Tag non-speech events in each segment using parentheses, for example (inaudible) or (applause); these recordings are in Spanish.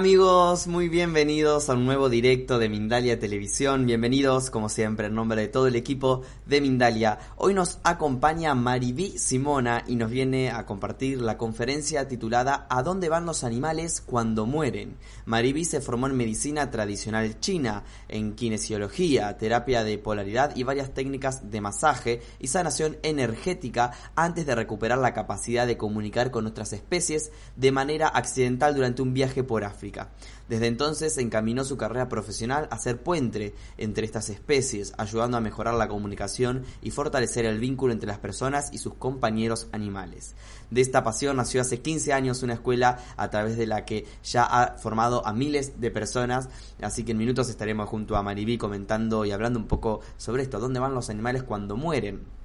Amigos, muy bienvenidos a un nuevo directo de Mindalia Televisión. Bienvenidos, como siempre, en nombre de todo el equipo de Mindalia. Hoy nos acompaña Mariví Simona y nos viene a compartir la conferencia titulada ¿A dónde van los animales cuando mueren? Mariví se formó en medicina tradicional china, en kinesiología, terapia de polaridad y varias técnicas de masaje y sanación energética antes de recuperar la capacidad de comunicar con otras especies de manera accidental durante un viaje por África. Desde entonces encaminó su carrera profesional a ser puente entre estas especies, ayudando a mejorar la comunicación y fortalecer el vínculo entre las personas y sus compañeros animales. De esta pasión nació hace 15 años una escuela a través de la que ya ha formado a miles de personas, así que en minutos estaremos junto a Maribí comentando y hablando un poco sobre esto, dónde van los animales cuando mueren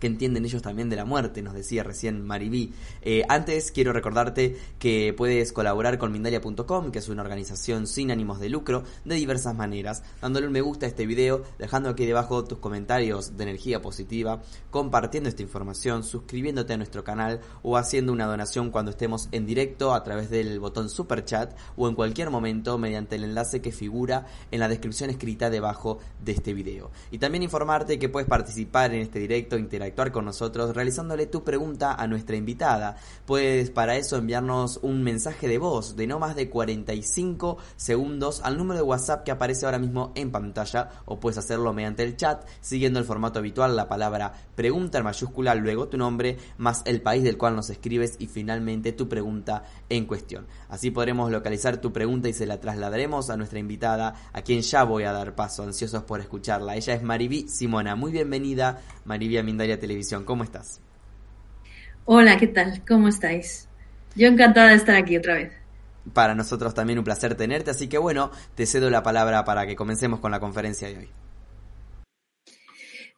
que entienden ellos también de la muerte, nos decía recién Maribí. Eh, antes quiero recordarte que puedes colaborar con Mindalia.com, que es una organización sin ánimos de lucro, de diversas maneras, dándole un me gusta a este video, dejando aquí debajo tus comentarios de energía positiva, compartiendo esta información, suscribiéndote a nuestro canal o haciendo una donación cuando estemos en directo a través del botón super chat o en cualquier momento mediante el enlace que figura en la descripción escrita debajo de este video. Y también informarte que puedes participar en este directo interactivo actuar con nosotros realizándole tu pregunta a nuestra invitada. Puedes para eso enviarnos un mensaje de voz de no más de 45 segundos al número de WhatsApp que aparece ahora mismo en pantalla o puedes hacerlo mediante el chat siguiendo el formato habitual, la palabra pregunta en mayúscula, luego tu nombre más el país del cual nos escribes y finalmente tu pregunta en cuestión. Así podremos localizar tu pregunta y se la trasladaremos a nuestra invitada, a quien ya voy a dar paso, ansiosos por escucharla. Ella es Mariví Simona. Muy bienvenida, Maribí Mindaria Televisión. ¿Cómo estás? Hola, ¿qué tal? ¿Cómo estáis? Yo encantada de estar aquí otra vez. Para nosotros también un placer tenerte, así que bueno, te cedo la palabra para que comencemos con la conferencia de hoy.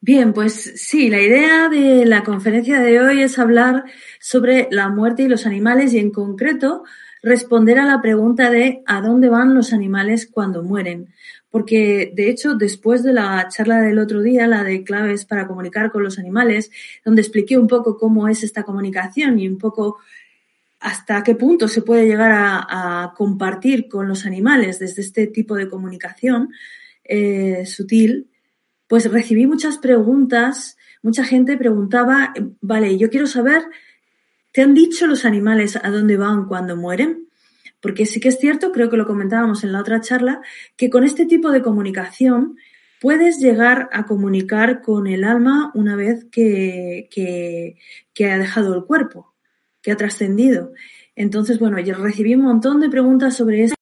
Bien, pues sí, la idea de la conferencia de hoy es hablar sobre la muerte y los animales y en concreto responder a la pregunta de ¿a dónde van los animales cuando mueren? Porque de hecho después de la charla del otro día, la de claves para comunicar con los animales, donde expliqué un poco cómo es esta comunicación y un poco hasta qué punto se puede llegar a, compartir con los animales desde este tipo de comunicación eh, sutil, pues recibí muchas preguntas, mucha gente preguntaba, vale, yo quiero saber, ¿te han dicho los animales a dónde van cuando mueren? Porque sí que es cierto, creo que lo comentábamos en la otra charla, que con este tipo de comunicación puedes llegar a comunicar con el alma una vez que, que, ha dejado el cuerpo, que ha trascendido. Entonces, bueno, yo recibí un montón de preguntas sobre esto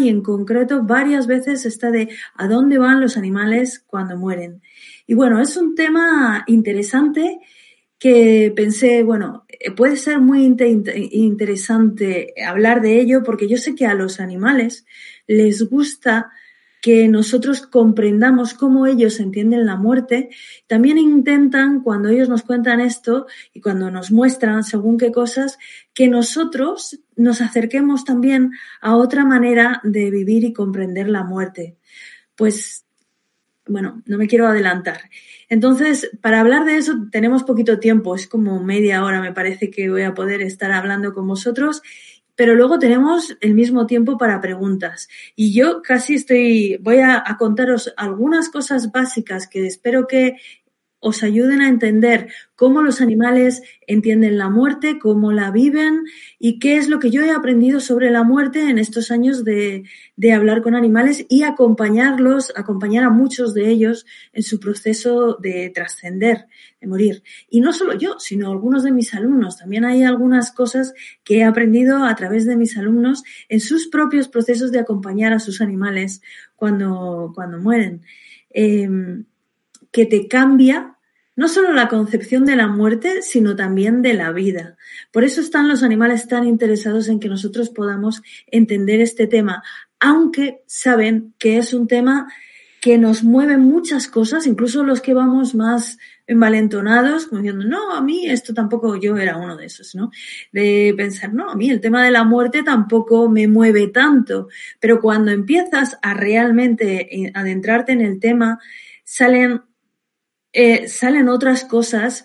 y en concreto varias veces está de a dónde van los animales cuando mueren. Y bueno, es un tema interesante que pensé, bueno, eh, puede ser muy interesante hablar de ello porque yo sé que a los animales les gusta que nosotros comprendamos cómo ellos entienden la muerte. También intentan, cuando ellos nos cuentan esto y cuando nos muestran según qué cosas, que nosotros nos acerquemos también a otra manera de vivir y comprender la muerte. Pues, bueno, no me quiero adelantar. Entonces, para hablar de eso tenemos poquito tiempo, es como media hora me parece que voy a poder estar hablando con vosotros, pero luego tenemos el mismo tiempo para preguntas. Y yo casi estoy, voy a, a contaros algunas cosas básicas que espero que os ayuden a entender cómo los animales entienden la muerte, cómo la viven y qué es lo que yo he aprendido sobre la muerte en estos años de, de hablar con animales y acompañarlos, acompañar a muchos de ellos en su proceso de trascender, de morir. Y no solo yo, sino algunos de mis alumnos. También hay algunas cosas que he aprendido a través de mis alumnos en sus propios procesos de acompañar a sus animales cuando, cuando mueren. Em, que te cambia no solo la concepción de la muerte, sino también de la vida. Por eso están los animales tan interesados en que nosotros podamos entender este tema, aunque saben que es un tema que nos mueve muchas cosas, incluso los que vamos más envalentonados, como diciendo, no, a mí esto tampoco, yo era uno de esos, ¿no? De pensar, no, a mí el tema de la muerte tampoco me mueve tanto, pero cuando empiezas a realmente eh, adentrarte en el tema, salen eh, salen otras cosas.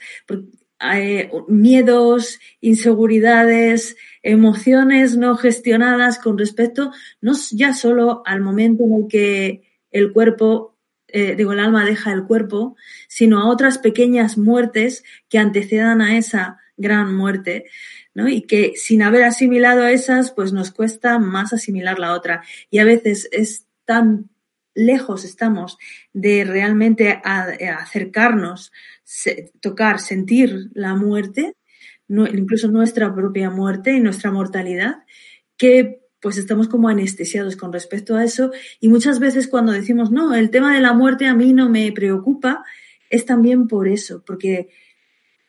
eh, miedos, inseguridades, emociones no gestionadas con respecto no ya solo al momento en el que el cuerpo, eh, digo, el alma deja el cuerpo, sino a otras pequeñas muertes que antecedan a esa gran muerte. ¿no? Y que sin haber asimilado esas, pues nos cuesta más asimilar la otra. Y a veces es tan lejos estamos de realmente acercarnos, tocar, sentir la muerte, incluso nuestra propia muerte y nuestra mortalidad, que pues estamos como anestesiados con respecto a eso. Y muchas veces cuando decimos, no, el tema de la muerte a mí no me preocupa, es también por eso, porque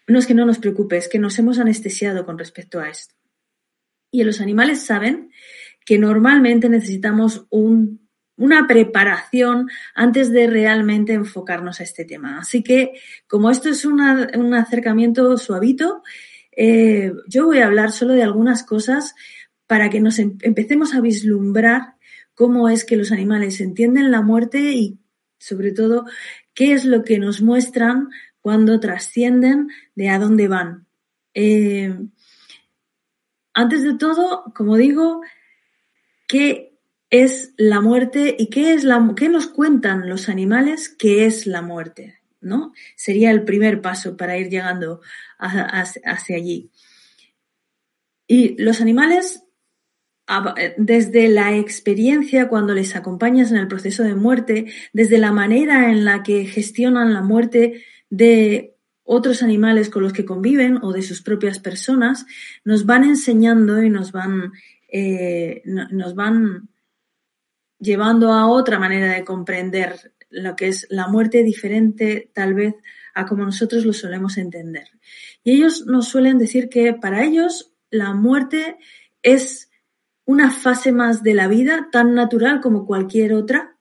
no es que no nos preocupe, es que nos hemos anestesiado con respecto a esto. Y los animales saben que normalmente necesitamos una preparación antes de realmente enfocarnos a este tema. Así que, como esto es un acercamiento suavito, eh, yo voy a hablar solo de algunas cosas para que nos em-, empecemos a vislumbrar cómo es que los animales entienden la muerte y, sobre todo, qué es lo que nos muestran cuando trascienden de a dónde van. Eh, antes de todo, como digo, ¿qué es la muerte y qué, es la, qué nos cuentan los animales que es la muerte? ¿no? Sería el primer paso para ir llegando hacia allí. Y los animales, desde la experiencia cuando les acompañas en el proceso de muerte, desde la manera en la que gestionan la muerte, de otros animales con los que conviven o de sus propias personas, nos van enseñando y nos van, eh, nos van llevando a otra manera de comprender lo que es la muerte diferente tal vez a como nosotros lo solemos entender. Y ellos nos suelen decir que para ellos la muerte es una fase más de la vida tan natural como cualquier otra,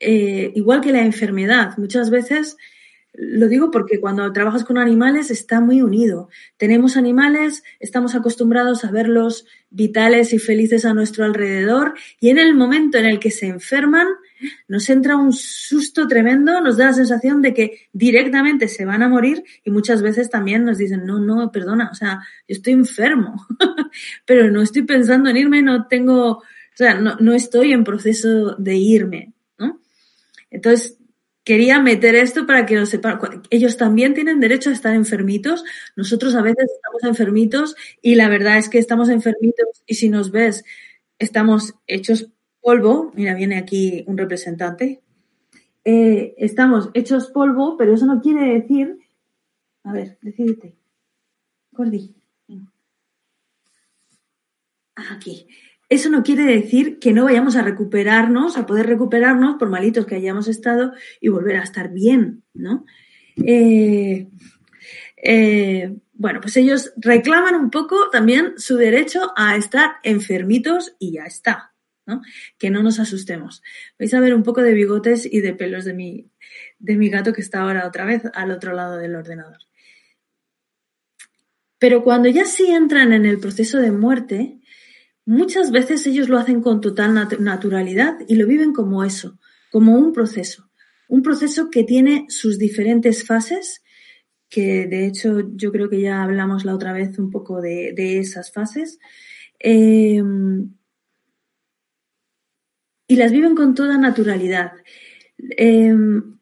eh, igual que la enfermedad. Muchas veces lo digo porque cuando trabajas con animales está muy unido. Tenemos animales, estamos acostumbrados a verlos vitales y felices a nuestro alrededor y en el momento en el que se enferman nos entra un susto tremendo, nos da la sensación de que directamente se van a morir y muchas veces también nos dicen, no, no, perdona, o sea, yo estoy enfermo, (laughs) pero no estoy pensando en irme, no tengo, o sea, no, no estoy en proceso de irme, ¿no? Entonces, quería meter esto para que lo sepan. Ellos también tienen derecho a estar enfermitos. Nosotros a veces estamos enfermitos y la verdad es que estamos enfermitos y si nos ves, estamos hechos polvo. Mira, viene aquí un representante. Eh, estamos hechos polvo, pero eso no quiere decir. A ver, decídete. Gordi. Aquí. Eso no quiere decir que no vayamos a recuperarnos, a poder recuperarnos por malitos que hayamos estado y volver a estar bien, ¿no? Eh, eh, bueno, pues ellos reclaman un poco también su derecho a estar enfermitos y ya está, ¿no? Que no nos asustemos. Vais a ver un poco de bigotes y de pelos de mi, de mi gato que está ahora otra vez al otro lado del ordenador. Pero cuando ya sí entran en el proceso de muerte, Muchas veces ellos lo hacen con total naturalidad y lo viven como eso, como un proceso. Un proceso que tiene sus diferentes fases, que de hecho yo creo que ya hablamos la otra vez un poco de, esas fases. Em, y las viven con toda naturalidad. Em,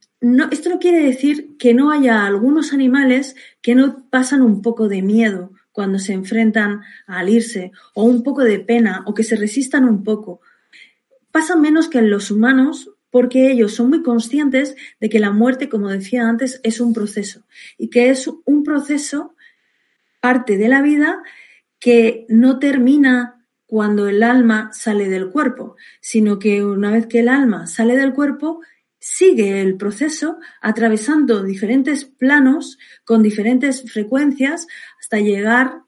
esto no quiere decir que no haya algunos animales que no pasan un poco de miedo cuando se enfrentan al irse, o un poco de pena, o que se resistan un poco. Pasa menos que en los humanos porque ellos son muy conscientes de que la muerte, como decía antes, es un proceso y que es un proceso, parte de la vida, que no termina cuando el alma sale del cuerpo, sino que una vez que el alma sale del cuerpo, sigue el proceso atravesando diferentes planos con diferentes frecuencias hasta llegar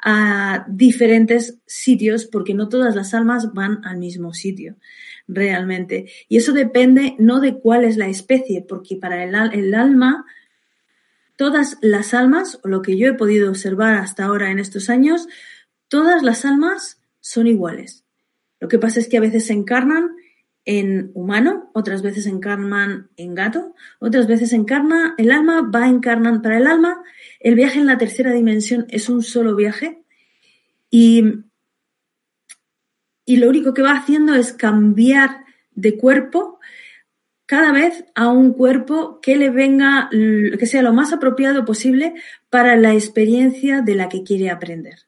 a diferentes sitios, porque no todas las almas van al mismo sitio realmente. Y eso depende no de cuál es la especie, porque para el, alma, todas las almas, o lo que yo he podido observar hasta ahora en estos años, todas las almas son iguales. Lo que pasa es que a veces se encarnan en humano, otras veces encarnan en gato, otras veces encarna, el alma va encarnando, para el alma el viaje en la tercera dimensión es un solo viaje y, y lo único que va haciendo es cambiar de cuerpo cada vez a un cuerpo que le venga, que sea lo más apropiado posible para la experiencia de la que quiere aprender.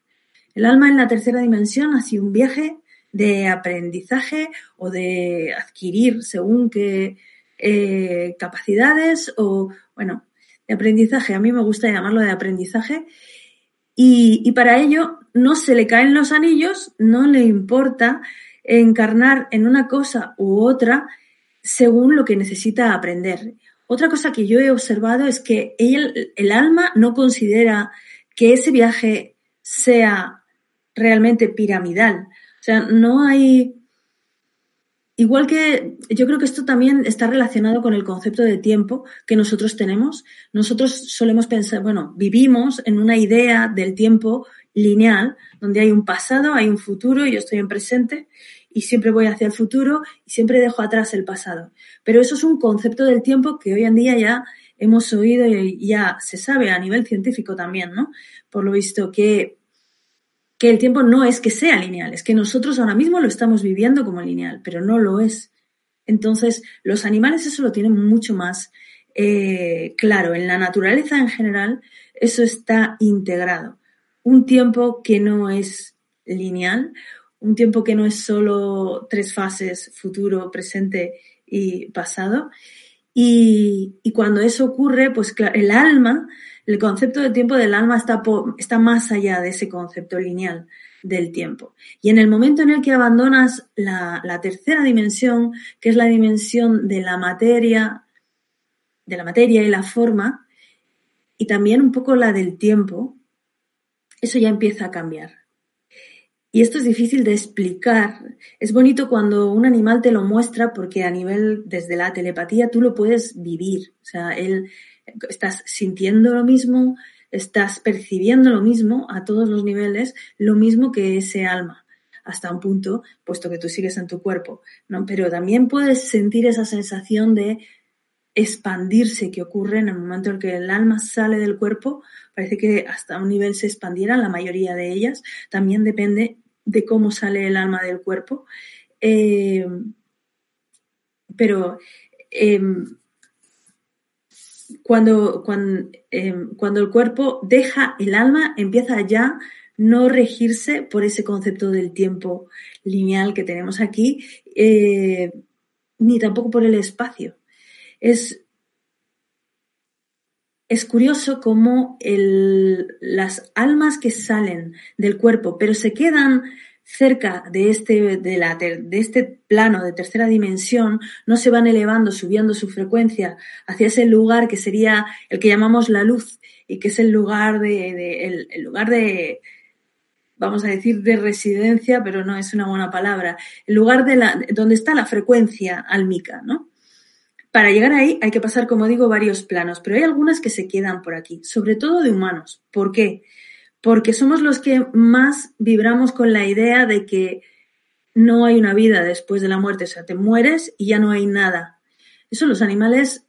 El alma en la tercera dimensión ha sido un viaje de aprendizaje o de adquirir según qué eh, capacidades o, bueno, de aprendizaje. A mí me gusta llamarlo de aprendizaje. Y, y para ello no se le caen los anillos, no le importa encarnar en una cosa u otra según lo que necesita aprender. Otra cosa que yo he observado es que el, el alma no considera que ese viaje sea realmente piramidal. Sea, no hay... Igual que yo creo que esto también está relacionado con el concepto de tiempo que nosotros tenemos. Nosotros solemos pensar, bueno, vivimos en una idea del tiempo lineal, donde hay un pasado, hay un futuro y yo estoy en presente y siempre voy hacia el futuro y siempre dejo atrás el pasado. Pero eso es un concepto del tiempo que hoy en día ya hemos oído y ya se sabe a nivel científico también, ¿no? Por lo visto que, que el tiempo no es que sea lineal, es que nosotros ahora mismo lo estamos viviendo como lineal, pero no lo es. Entonces, los animales eso lo tienen mucho más eh, claro. En la naturaleza en general, eso está integrado. Un tiempo que no es lineal, un tiempo que no es solo tres fases, futuro, presente y pasado. Y, cuando eso ocurre, pues el alma, el concepto del tiempo del alma está, está más allá de ese concepto lineal del tiempo. Y en el momento en el que abandonas la, la tercera dimensión, que es la dimensión de la materia, de la materia y la forma, y también un poco la del tiempo, eso ya empieza a cambiar. Y esto es difícil de explicar. Es bonito cuando un animal te lo muestra porque a nivel, desde la telepatía, tú lo puedes vivir. O sea, él, estás sintiendo lo mismo, estás percibiendo lo mismo a todos los niveles, lo mismo que ese alma, hasta un punto, puesto que tú sigues en tu cuerpo, ¿no? Pero también puedes sentir esa sensación de expandirse que ocurre en el momento en que el alma sale del cuerpo, parece que hasta un nivel se expandieran, la mayoría de ellas, también depende de cómo sale el alma del cuerpo. Eh, pero em, cuando, cuando, em, cuando, el cuerpo deja el alma, empieza ya no regirse por ese concepto del tiempo lineal que tenemos aquí, eh, ni tampoco por el espacio. Es, es curioso cómo el, las almas que salen del cuerpo, pero se quedan cerca de este, de, la, de este plano de tercera dimensión, no se van elevando, subiendo su frecuencia hacia ese lugar que sería el que llamamos la luz y que es el lugar de, el lugar de, vamos a decir, de residencia, pero no es una buena palabra, el lugar de la, donde está la frecuencia álmica, ¿no? Para llegar ahí hay que pasar, como digo, varios planos, pero hay algunas que se quedan por aquí, sobre todo de humanos. ¿Por qué? Porque somos los que más vibramos con la idea de que no hay una vida después de la muerte, o sea, te mueres y ya no hay nada. Eso los animales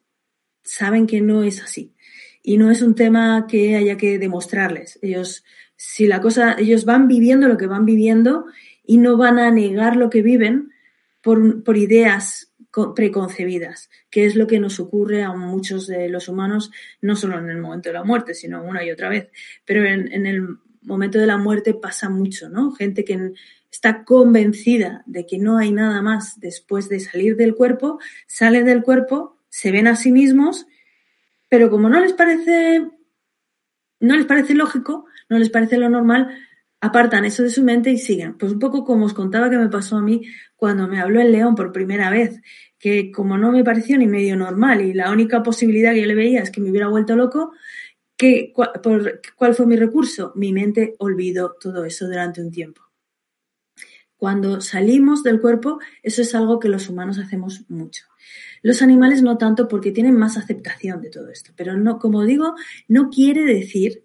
saben que no es así. Y no es un tema que haya que demostrarles. Ellos, si la cosa, ellos van viviendo lo que van viviendo y no van a negar lo que viven por, por ideas preconcebidas, que es lo que nos ocurre a muchos de los humanos, no solo en el momento de la muerte, sino una y otra vez. Pero en, el momento de la muerte pasa mucho, ¿no? Gente que está convencida de que no hay nada más después de salir del cuerpo, sale del cuerpo, se ven a sí mismos, pero como no les parece, no les parece lógico, no les parece lo normal, apartan eso de su mente y siguen. Pues un poco como os contaba que me pasó a mí cuando me habló el león por primera vez, que como no me pareció ni medio normal y la única posibilidad que yo le veía es que me hubiera vuelto loco, ¿qué, por, ¿cuál fue mi recurso? Mi mente olvidó todo eso durante un tiempo. Cuando salimos del cuerpo, eso es algo que los humanos hacemos mucho. Los animales no tanto porque tienen más aceptación de todo esto, pero no, como digo, no quiere decir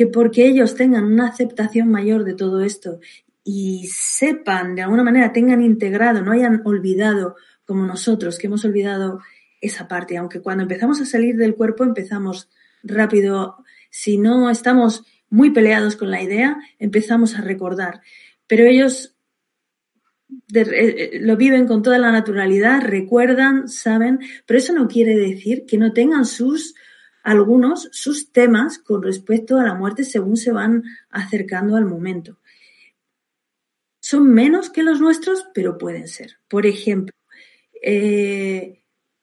que porque ellos tengan una aceptación mayor de todo esto y sepan, de alguna manera, tengan integrado, no hayan olvidado como nosotros, que hemos olvidado esa parte, aunque cuando empezamos a salir del cuerpo empezamos rápido, si no estamos muy peleados con la idea, empezamos a recordar. Pero ellos eh, eh, lo viven con toda la naturalidad, recuerdan, saben, pero eso no quiere decir que no tengan sus algunos sus temas con respecto a la muerte según se van acercando al momento. Son menos que los nuestros, pero pueden ser. Por ejemplo, eh,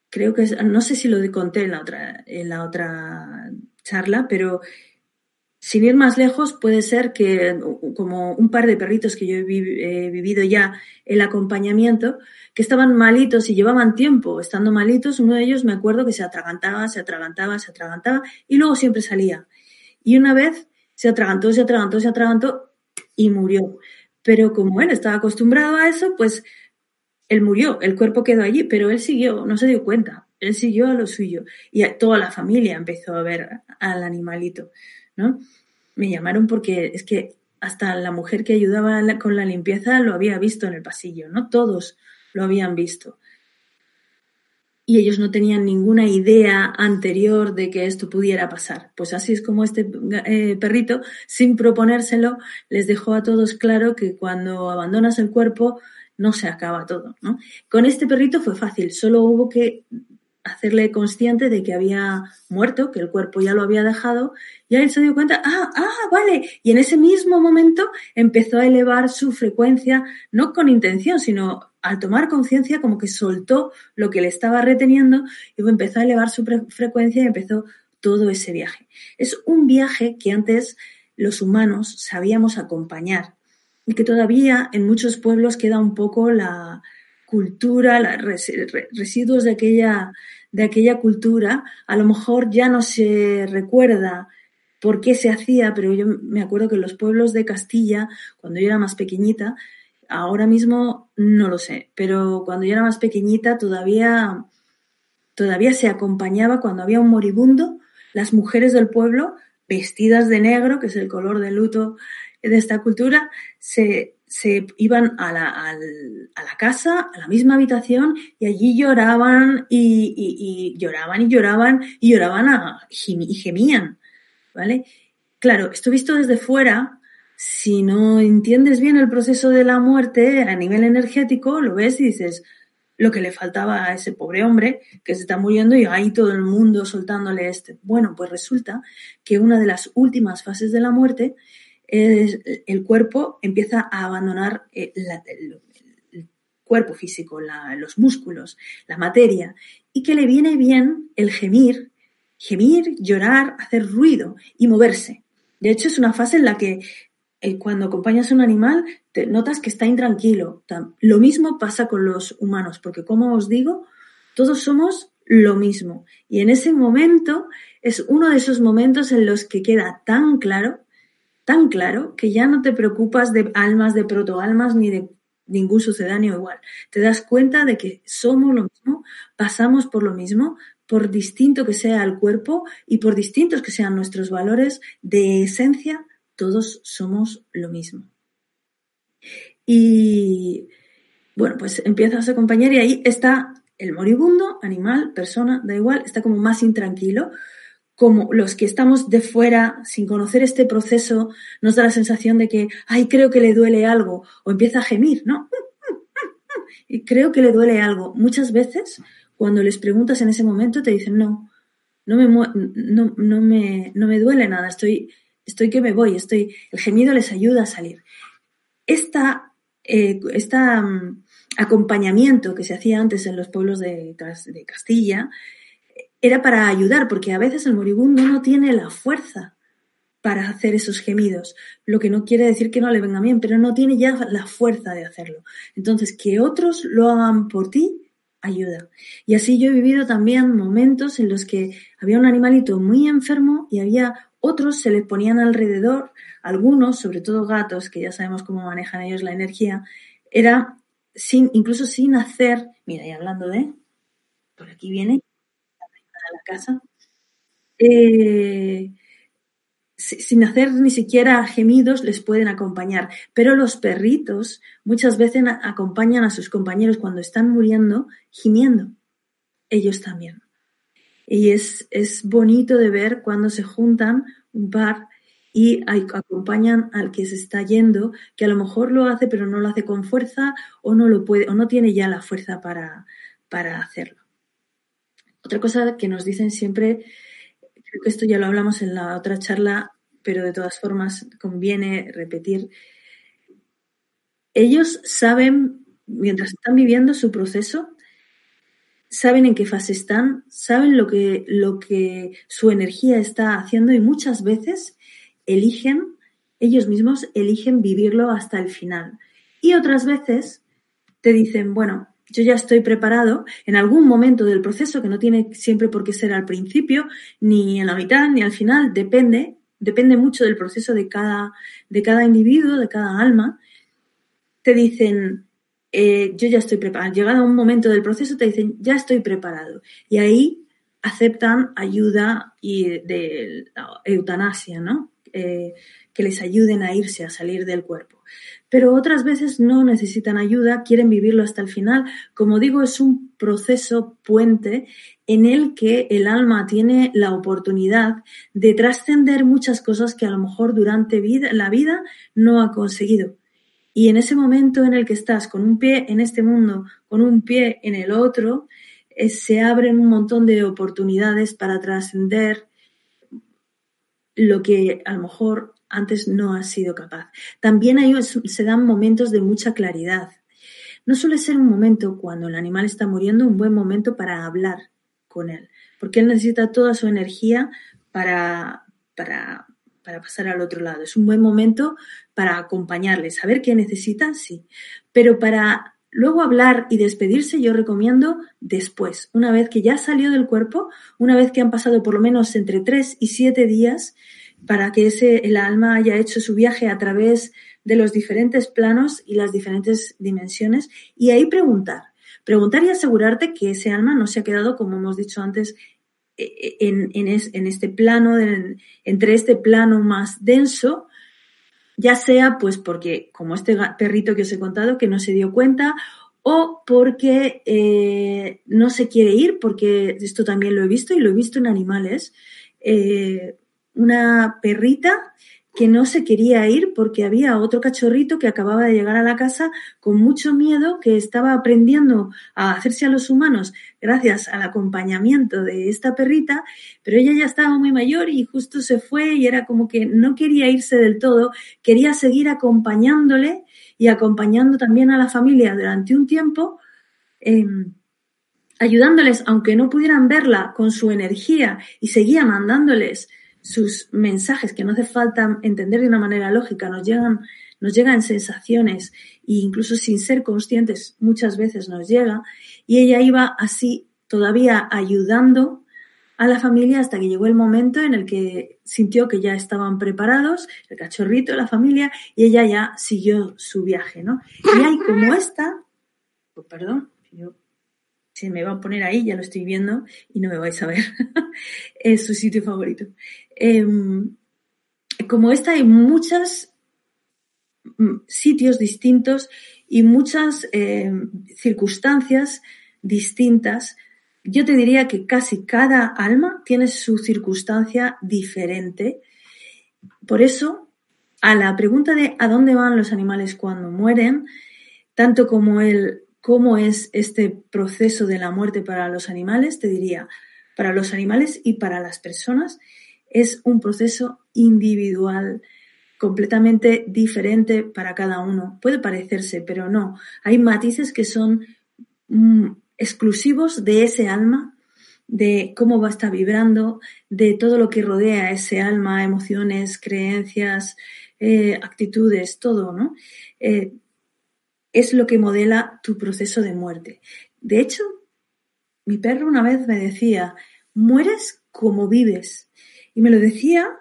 creo que no sé si lo conté en la otra, en la otra charla, pero sin ir más lejos, puede ser que como un par de perritos que yo he, vivido ya el acompañamiento, que estaban malitos y llevaban tiempo estando malitos, uno de ellos me acuerdo que se atragantaba, se atragantaba, se atragantaba y luego siempre salía. Y una vez se atragantó, se atragantó, se atragantó y murió. Pero como él estaba acostumbrado a eso, pues él murió, el cuerpo quedó allí, pero él siguió, no se dio cuenta, él siguió a lo suyo y toda la familia empezó a ver al animalito, ¿no? Me llamaron porque es que hasta la mujer que ayudaba con la limpieza lo había visto en el pasillo, ¿no? Todos lo habían visto. Y ellos no tenían ninguna idea anterior de que esto pudiera pasar. Pues así es como este eh, perrito, sin proponérselo, les dejó a todos claro que cuando abandonas el cuerpo no se acaba todo, ¿no? Con este perrito fue fácil, solo hubo que hacerle consciente de que había muerto, que el cuerpo ya lo había dejado, y él se dio cuenta, ah, ah, vale, y en ese mismo momento empezó a elevar su frecuencia, no con intención, sino al tomar conciencia como que soltó lo que le estaba reteniendo y empezó a elevar su frecuencia y empezó todo ese viaje. Es un viaje que antes los humanos sabíamos acompañar y que todavía en muchos pueblos queda un poco la cultura, los residuos de aquella de aquella cultura, a lo mejor ya no se recuerda por qué se hacía, pero yo me acuerdo que en los pueblos de Castilla, cuando yo era más pequeñita, ahora mismo no lo sé, pero cuando yo era más pequeñita todavía, todavía se acompañaba cuando había un moribundo, las mujeres del pueblo, vestidas de negro, que es el color de luto de esta cultura, se, se iban a la, a la, casa, a la misma habitación, y allí lloraban y, y, lloraban y lloraban y lloraban y gemían, ¿vale? Claro, esto visto desde fuera, si no entiendes bien el proceso de la muerte a nivel energético, lo ves y dices, lo que le faltaba a ese pobre hombre que se está muriendo y ahí todo el mundo soltándole este. Bueno, pues resulta que una de las últimas fases de la muerte el cuerpo empieza a abandonar eh, el, cuerpo físico, los músculos, la materia, y que le viene bien el gemir, gemir, llorar, hacer ruido y moverse. De hecho, es una fase en la que eh, cuando acompañas a un animal te notas que está intranquilo. Lo mismo pasa con los humanos, porque como os digo, todos somos lo mismo. Y en ese momento es uno de esos momentos en los que queda tan claro tan claro que ya no te preocupas de almas, de protoalmas, ni de ningún sucedáneo igual. Te das cuenta de que somos lo mismo, pasamos por lo mismo, por distinto que sea el cuerpo y por distintos que sean nuestros valores de esencia, todos somos lo mismo. Y bueno, pues empiezas a acompañar y ahí está el moribundo, animal, persona, da igual, está como más intranquilo, como los que estamos de fuera, sin conocer este proceso, nos da la sensación de que, ay, creo que le duele algo, o empieza a gemir, ¿no? Y creo que le duele algo. Muchas veces, cuando les preguntas en ese momento, te dicen, no, no me, no, no me, no me duele nada, estoy, estoy que me voy, estoy, el gemido les ayuda a salir. Esta, eh, mm, acompañamiento que se hacía antes en los pueblos de, de Castilla, era para ayudar, porque a veces el moribundo no tiene la fuerza para hacer esos gemidos, lo que no quiere decir que no le venga bien, pero no tiene ya la fuerza de hacerlo. Entonces, que otros lo hagan por ti, ayuda. Y así yo he vivido también momentos en los que había un animalito muy enfermo y había otros, se le ponían alrededor, algunos, sobre todo gatos, que ya sabemos cómo manejan ellos la energía, era sin, incluso sin hacer, mira, y hablando de, por aquí viene, la casa. Eh, sin hacer ni siquiera gemidos les pueden acompañar. Pero los perritos muchas veces acompañan a sus compañeros cuando están muriendo gimiendo. Ellos también. Y es, es bonito de ver cuando se juntan un par y acompañan al que se está yendo, que a lo mejor lo hace, pero no lo hace con fuerza o no lo puede, o no tiene ya la fuerza para, para hacerlo. Otra cosa que nos dicen siempre, creo que esto ya lo hablamos en la otra charla, pero de todas formas conviene repetir. Ellos saben, mientras están viviendo su proceso, saben en qué fase están, saben lo que, lo que su energía está haciendo y muchas veces eligen, ellos mismos eligen vivirlo hasta el final. Y otras veces te dicen, bueno, yo ya estoy preparado en algún momento del proceso, que no tiene siempre por qué ser al principio, ni en la mitad, ni al final, depende, depende mucho del proceso de cada, de cada individuo, de cada alma, te dicen, eh, yo ya estoy preparado. Llegado a un momento del proceso te dicen, ya estoy preparado. Y ahí aceptan ayuda y de eutanasia, ¿no? Eh, que les ayuden a irse, a salir del cuerpo. Pero otras veces no necesitan ayuda, quieren vivirlo hasta el final. Como digo, es un proceso puente en el que el alma tiene la oportunidad de trascender muchas cosas que a lo mejor durante la vida no ha conseguido. Y en ese momento en el que estás con un pie en este mundo, con un pie en el otro, eh, se abren un montón de oportunidades para trascender lo que a lo mejor antes no has sido capaz. También hay, se dan momentos de mucha claridad. No suele ser un momento cuando el animal está muriendo un buen momento para hablar con él, porque él necesita toda su energía para, para para pasar al otro lado. Es un buen momento para acompañarle, saber qué necesitan, sí. Pero para luego hablar y despedirse, yo recomiendo después, una vez que ya salió del cuerpo, una vez que han pasado por lo menos entre tres y siete días, para que ese, el alma haya hecho su viaje a través de los diferentes planos y las diferentes dimensiones, y ahí preguntar. Preguntar y asegurarte que ese alma no se ha quedado, como hemos dicho antes, en, en, este plano, entre este plano más denso, ya sea pues porque, como este perrito que os he contado, que no se dio cuenta, o porque eh, no se quiere ir, porque esto también lo he visto y lo he visto en animales. Eh, una perrita que no se quería ir porque había otro cachorrito que acababa de llegar a la casa con mucho miedo, que estaba aprendiendo a hacerse a los humanos gracias al acompañamiento de esta perrita, pero ella ya estaba muy mayor y justo se fue y era como que no quería irse del todo, quería seguir acompañándole y acompañando también a la familia durante un tiempo. Em, ayudándoles, aunque no pudieran verla con su energía y seguía mandándoles sus mensajes que no hace falta entender de una manera lógica, nos llegan, nos llegan sensaciones e incluso sin ser conscientes muchas veces nos llega y ella iba así todavía ayudando a la familia hasta que llegó el momento en el que sintió que ya estaban preparados, el cachorrito, la familia, y ella ya siguió su viaje, ¿no? Y hay como esta, oh, perdón, yo se me va a poner ahí, ya lo estoy viendo y no me vais a ver. (laughs) es su sitio favorito. Em, como esta hay muchos mm, sitios distintos y muchas em, circunstancias distintas. Yo te diría que casi cada alma tiene su circunstancia diferente. Por eso, a la pregunta de ¿a dónde van los animales cuando mueren? Tanto como el cómo es este proceso de la muerte para los animales, te diría, para los animales y para las personas es un proceso individual, completamente diferente para cada uno. Puede parecerse, pero no. Hay matices que son mm, exclusivos de ese alma, de cómo va a estar vibrando, de todo lo que rodea a ese alma, emociones, creencias, eh, actitudes, todo, ¿no? Eh, es lo que modela tu proceso de muerte. De hecho, mi perro una vez me decía, mueres como vives. Y me lo decía,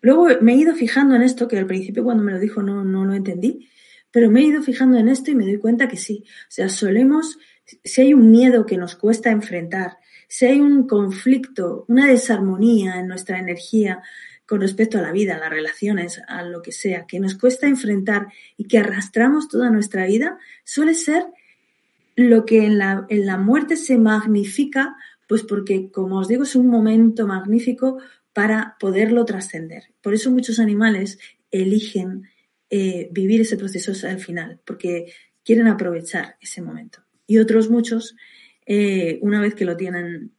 luego me he ido fijando en esto, que al principio cuando me lo dijo no, no lo entendí, pero me he ido fijando en esto y me doy cuenta que sí. O sea, solemos, si hay un miedo que nos cuesta enfrentar, si hay un conflicto, una desarmonía en nuestra energía, con respecto a la vida, a las relaciones, a lo que sea, que nos cuesta enfrentar y que arrastramos toda nuestra vida, suele ser lo que en la, en la muerte se magnifica, pues porque, como os digo, es un momento magnífico para poderlo trascender. Por eso muchos animales eligen eh, vivir ese proceso hasta el final, porque quieren aprovechar ese momento. Y otros muchos, eh, una vez que lo tienen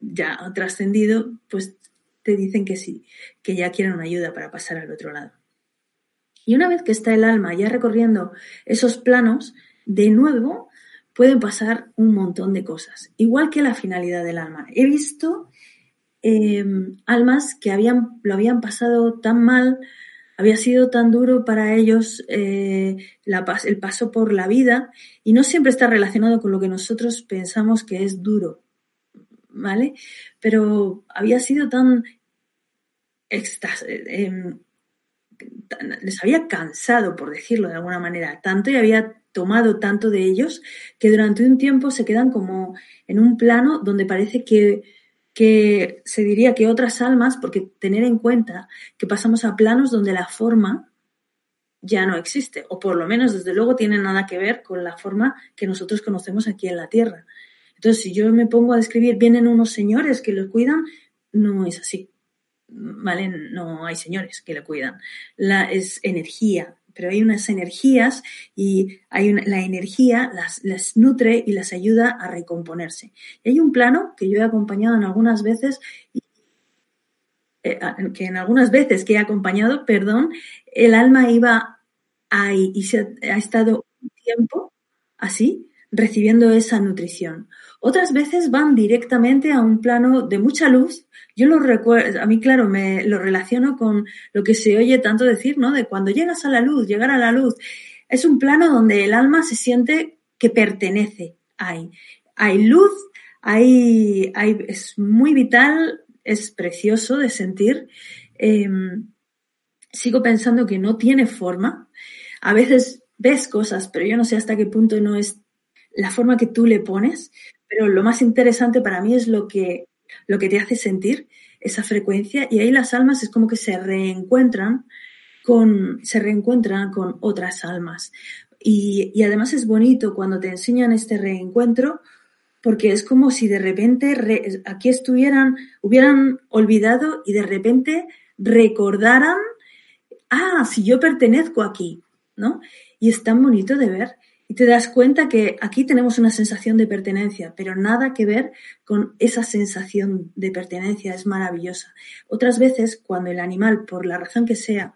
ya trascendido, pues te dicen que sí, que ya quieren una ayuda para pasar al otro lado. Y una vez que está el alma ya recorriendo esos planos, de nuevo pueden pasar un montón de cosas, igual que la finalidad del alma. He visto em, almas que habían, lo habían pasado tan mal, había sido tan duro para ellos eh, el paso por la vida y no siempre está relacionado con lo que nosotros pensamos que es duro, ¿vale? Pero había sido tan, em, les había cansado, por decirlo de alguna manera, tanto y había tomado tanto de ellos que durante un tiempo se quedan como en un plano donde parece que, que se diría que otras almas, porque tener en cuenta que pasamos a planos donde la forma ya no existe, o por lo menos desde luego tiene nada que ver con la forma que nosotros conocemos aquí en la Tierra. Entonces, si yo me pongo a describir, vienen unos señores que lo cuidan, no es así. ¿Vale? No hay señores que lo cuidan. La, es energía, pero hay unas energías y hay la energía las, nutre y las ayuda a recomponerse. Y hay un plano que yo he acompañado en algunas veces, eh, que en algunas veces que he acompañado, perdón, el alma iba ahí y se ha estado un tiempo así, recibiendo esa nutrición. Otras veces van directamente a un plano de mucha luz, yo lo recuerdo, a mí claro, me lo relaciono con lo que se oye tanto decir, ¿no? De cuando llegas a la luz, llegar a la luz. Es un plano donde el alma se siente que pertenece ahí. Hay luz, hay, hay, es muy vital, es precioso de sentir. Em, sigo pensando que no tiene forma. A veces ves cosas, pero yo no sé hasta qué punto no es la forma que tú le pones. Pero lo más interesante para mí es lo que lo que te hace sentir esa frecuencia y ahí las almas es como que se reencuentran con, se reencuentran con otras almas. Y, además es bonito cuando te enseñan este reencuentro porque es como si de repente aquí estuvieran, hubieran olvidado y de repente recordaran, ah, si yo pertenezco aquí, ¿no? Y es tan bonito de ver y te das cuenta que aquí tenemos una sensación de pertenencia, pero nada que ver con esa sensación de pertenencia, es maravillosa. Otras veces, cuando el animal, por la razón que sea,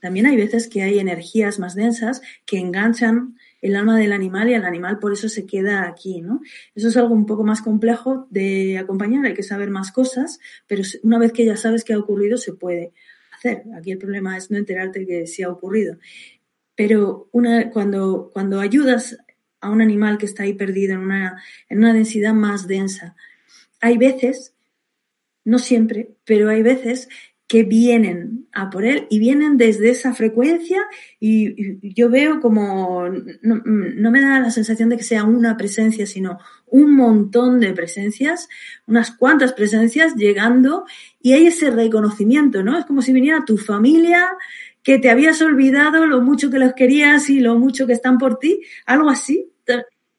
también hay veces que hay energías más densas que enganchan el alma del animal y el animal por eso se queda aquí, ¿no? Eso es algo un poco más complejo de acompañar, hay que saber más cosas, pero una vez que ya sabes qué ha ocurrido, se puede hacer. Aquí el problema es no enterarte que sí ha ocurrido. Pero una, cuando, cuando ayudas a un animal que está ahí perdido en una, en una densidad más densa, hay veces, no siempre, pero hay veces que vienen a por él y vienen desde esa frecuencia y, yo veo como no, no, me da la sensación de que sea una presencia, sino un montón de presencias, unas cuantas presencias llegando y hay ese reconocimiento, ¿no? Es como si viniera tu familia que te habías olvidado lo mucho que los querías y lo mucho que están por ti, algo así.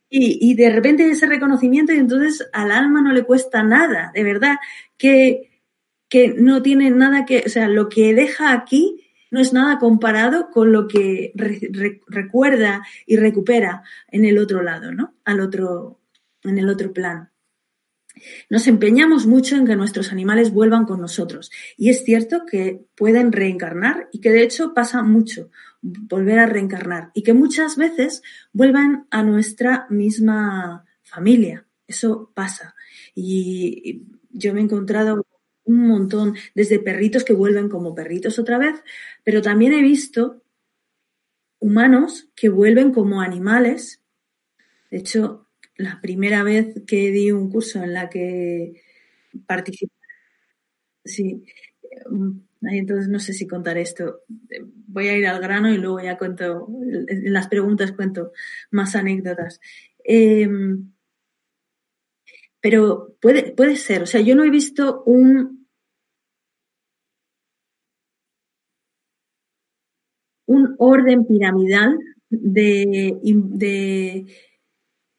Y, y de repente hay ese reconocimiento y entonces al alma no le cuesta nada, de verdad, que, que no tiene nada que, o sea, lo que deja aquí no es nada comparado con lo que recuerda y recupera en el otro lado, ¿no? Al otro, en el otro plano. Nos empeñamos mucho en que nuestros animales vuelvan con nosotros. Y es cierto que pueden reencarnar y que de hecho pasa mucho volver a reencarnar y que muchas veces vuelvan a nuestra misma familia. Eso pasa. Y yo me he encontrado un montón, desde perritos que vuelven como perritos otra vez, pero también he visto humanos que vuelven como animales. De hecho, la primera vez que di un curso en la que participé. Sí. Mm, entonces no sé si contar esto. Voy a ir al grano y luego ya cuento, en las preguntas cuento más anécdotas. Em, pero puede, puede ser, o sea, yo no he visto un, un orden piramidal de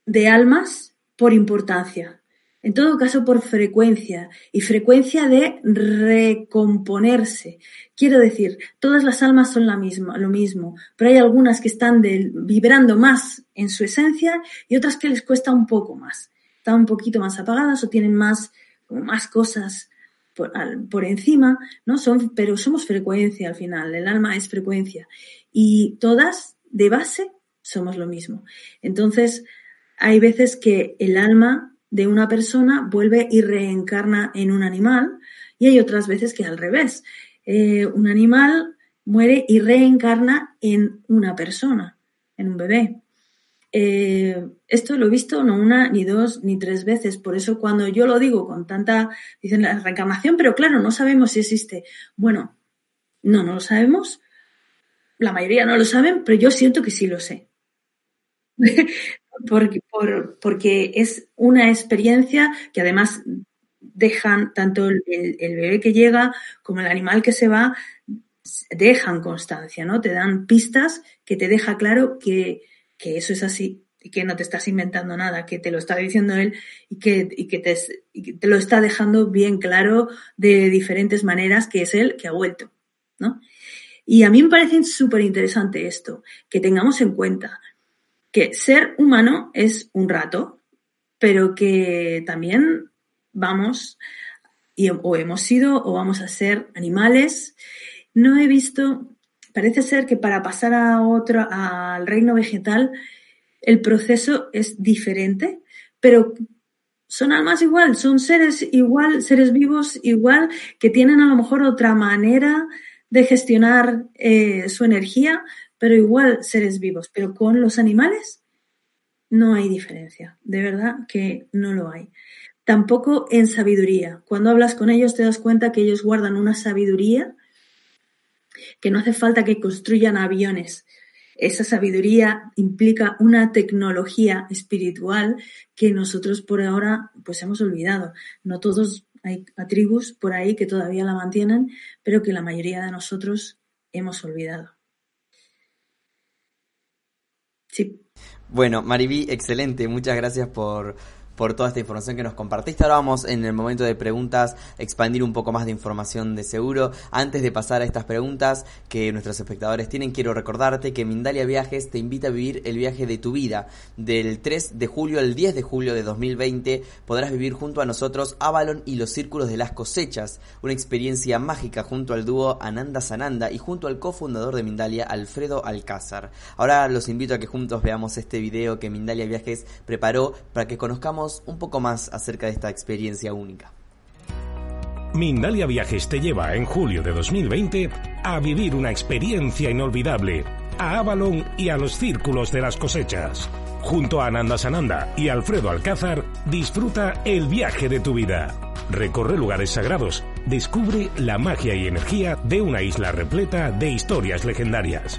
de almas por importancia. En todo caso, por frecuencia y frecuencia de recomponerse. Quiero decir, todas las almas son la misma, lo mismo, pero hay algunas que están vibrando más en su esencia y otras que les cuesta un poco más. Están un poquito más apagadas o tienen más, más cosas por, por, encima, ¿no? Son, pero somos frecuencia al final, el alma es frecuencia. Y todas, de base, somos lo mismo. Entonces, hay veces que el alma de una persona vuelve y reencarna en un animal y hay otras veces que al revés. Eh, un animal muere y reencarna en una persona, en un bebé. Eh, esto lo he visto no una, ni dos, ni tres veces. Por eso cuando yo lo digo con tanta, dicen la reencarnación, pero claro, no sabemos si existe. Bueno, no, no lo sabemos. La mayoría no lo saben, pero yo siento que sí lo sé. (laughs) porque, por, porque es una experiencia que además dejan tanto el, bebé que llega como el animal que se va, dejan constancia, ¿no? Te dan pistas que te deja claro que, que eso es así y que no te estás inventando nada, que te lo está diciendo él y que, y que, te lo está dejando bien claro de diferentes maneras que es él que ha vuelto, ¿no? Y a mí me parece súper interesante esto, que tengamos en cuenta que ser humano es un rato, pero que también vamos o hemos sido o vamos a ser animales. No he visto, parece ser que para pasar a otro, al reino vegetal, el proceso es diferente, pero son almas igual, son seres igual, seres vivos igual, que tienen a lo mejor otra manera de gestionar eh, su energía, pero igual seres vivos. Pero con los animales no hay diferencia, de verdad que no lo hay. Tampoco en sabiduría. Cuando hablas con ellos te das cuenta que ellos guardan una sabiduría que no hace falta que construyan aviones. Esa sabiduría implica una tecnología espiritual que nosotros por ahora pues hemos olvidado. No todos hay tribus por ahí que todavía la mantienen, pero que la mayoría de nosotros hemos olvidado. Bueno, Mariví, excelente. Muchas gracias por, por toda esta información que nos compartiste. Ahora vamos en el momento de preguntas expandir un poco más de información de seguro. Antes de pasar a estas preguntas que nuestros espectadores tienen, quiero recordarte que Mindalia Viajes te invita a vivir el viaje de tu vida. Del 3 de julio al 10 de julio de 2020 podrás vivir junto a nosotros Avalon y los círculos de las cosechas, una experiencia mágica junto al dúo Ananda Sananda y junto al cofundador de Mindalia, Alfredo Alcázar. Ahora los invito a que juntos veamos este video que Mindalia Viajes preparó para que conozcamos un poco más acerca de esta experiencia única. Mindalia Viajes te lleva en julio de 2020 a vivir una experiencia inolvidable a Avalon y a los círculos de las cosechas. Junto a Ananda Sananda y Alfredo Alcázar, disfruta el viaje de tu vida. Recorre lugares sagrados, descubre la magia y energía de una isla repleta de historias legendarias.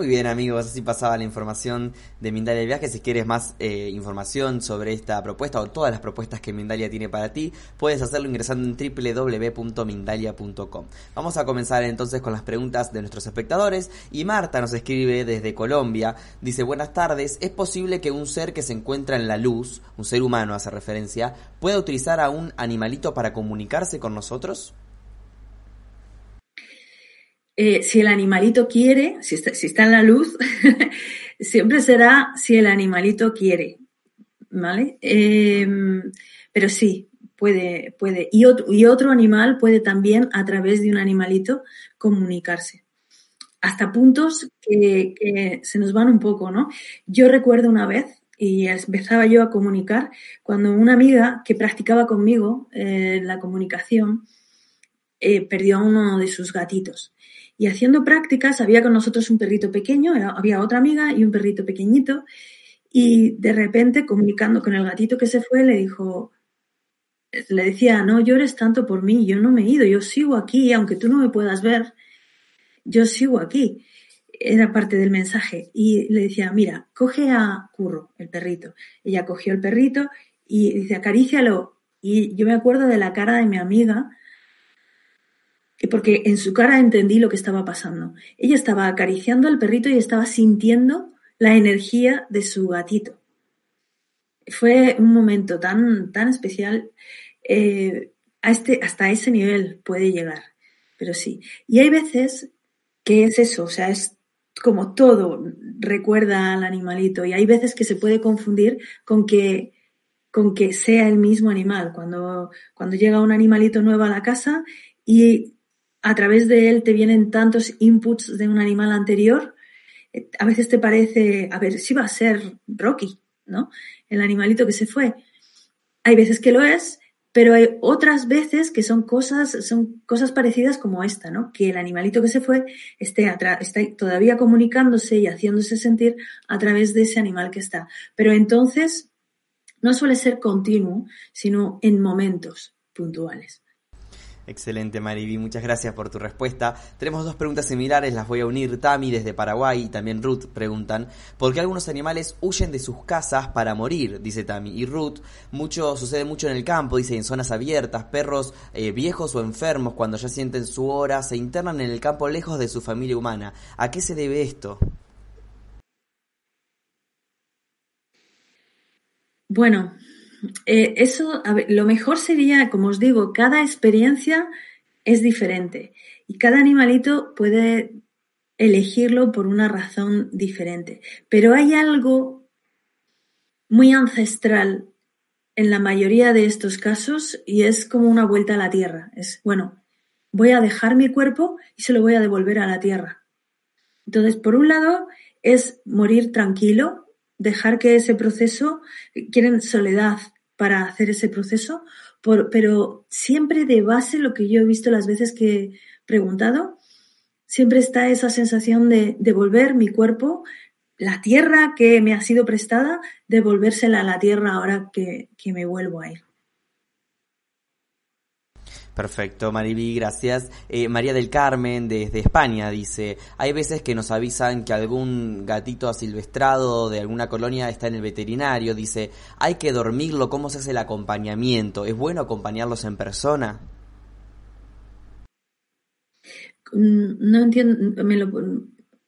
Muy bien amigos, así pasaba la información de Mindalia Viaje. Si quieres más eh, información sobre esta propuesta o todas las propuestas que Mindalia tiene para ti, puedes hacerlo ingresando en www.mindalia.com. Vamos a comenzar entonces con las preguntas de nuestros espectadores y Marta nos escribe desde Colombia. Dice, buenas tardes, ¿es posible que un ser que se encuentra en la luz, un ser humano hace referencia, pueda utilizar a un animalito para comunicarse con nosotros? Eh, si el animalito quiere, si está, en la luz, (laughs) siempre será si el animalito quiere, ¿vale? Em, pero sí, puede, puede. Y otro, y otro animal puede también, a través de un animalito, comunicarse. Hasta puntos que, se nos van un poco, ¿no? Yo recuerdo una vez, y empezaba yo a comunicar, cuando una amiga que practicaba conmigo eh, la comunicación eh, perdió a uno de sus gatitos. Y haciendo prácticas había con nosotros un perrito pequeño, había otra amiga y un perrito pequeñito. Y de repente, comunicando con el gatito que se fue, le dijo, le decía, no llores tanto por mí, yo no me he ido, yo sigo aquí, aunque tú no me puedas ver, yo sigo aquí. Era parte del mensaje. Y le decía, mira, coge a Curro, el perrito. Ella cogió el perrito y dice, acarícialo. Y yo me acuerdo de la cara de mi amiga, porque en su cara entendí lo que estaba pasando. Ella estaba acariciando al perrito y estaba sintiendo la energía de su gatito. Fue un momento tan, tan especial. Eh, a este, hasta ese nivel puede llegar, pero sí. Y hay veces que es eso, o sea, es como todo recuerda al animalito y hay veces que se puede confundir con que con que sea el mismo animal. Cuando, cuando llega un animalito nuevo a la casa y a través de él te vienen tantos inputs de un animal anterior, eh, a veces te parece, a ver, si va a ser Rocky, ¿no? El animalito que se fue. Hay veces que lo es, pero hay otras veces que son cosas, son cosas parecidas como esta, ¿no? Que el animalito que se fue esté está todavía comunicándose y haciéndose sentir a través de ese animal que está. Pero entonces no suele ser continuo, sino en momentos puntuales. Excelente, Mariby. Muchas gracias por tu respuesta. Tenemos dos preguntas similares, las voy a unir. Tami desde Paraguay y también Ruth preguntan, ¿por qué algunos animales huyen de sus casas para morir? Dice Tami. Y Ruth, mucho, sucede mucho en el campo, dice, en zonas abiertas, perros eh, viejos o enfermos cuando ya sienten su hora, se internan en el campo lejos de su familia humana. ¿A qué se debe esto? Bueno, eh, eso, lo mejor sería, como os digo, cada experiencia es diferente y cada animalito puede elegirlo por una razón diferente. Pero hay algo muy ancestral en la mayoría de estos casos y es como una vuelta a la tierra. Es, bueno, voy a dejar mi cuerpo y se lo voy a devolver a la tierra. Entonces, por un lado, es morir tranquilo, dejar que ese proceso, quieren soledad para hacer ese proceso, pero siempre de base lo que yo he visto las veces que he preguntado, siempre está esa sensación de devolver mi cuerpo, la tierra que me ha sido prestada, devolvérsela a la tierra ahora que, que me vuelvo a ir. Perfecto, Mariby, gracias. Eh, María del Carmen, desde España, dice, hay veces que nos avisan que algún gatito asilvestrado de alguna colonia está en el veterinario, dice, hay que dormirlo, ¿cómo se hace el acompañamiento? ¿Es bueno acompañarlos en persona? Mm, no entiendo, ¿me lo,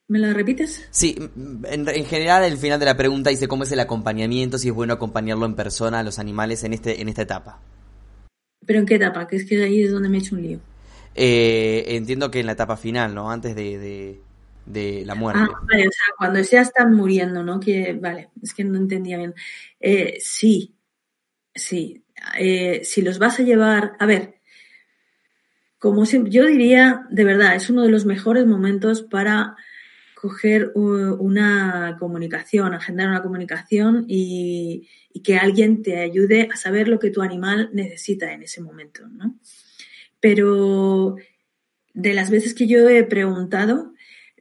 ¿Me lo repites? Sí, en, en, general el final de la pregunta dice cómo es el acompañamiento, si es bueno acompañarlo en persona a los animales en, este, en esta etapa. ¿Pero en qué etapa? Que es que ahí es donde me he hecho un lío. Eh, entiendo que en la etapa final, ¿no? Antes de, de, la muerte. Ah, vale, o sea, cuando ya están muriendo, ¿no? Que, vale, es que no entendía bien. Eh, sí, sí. Eh, si los vas a llevar, a ver, como siempre, yo diría, de verdad, es uno de los mejores momentos para coger una comunicación, agendar una comunicación y, que alguien te ayude a saber lo que tu animal necesita en ese momento, ¿no? Pero de las veces que yo he preguntado,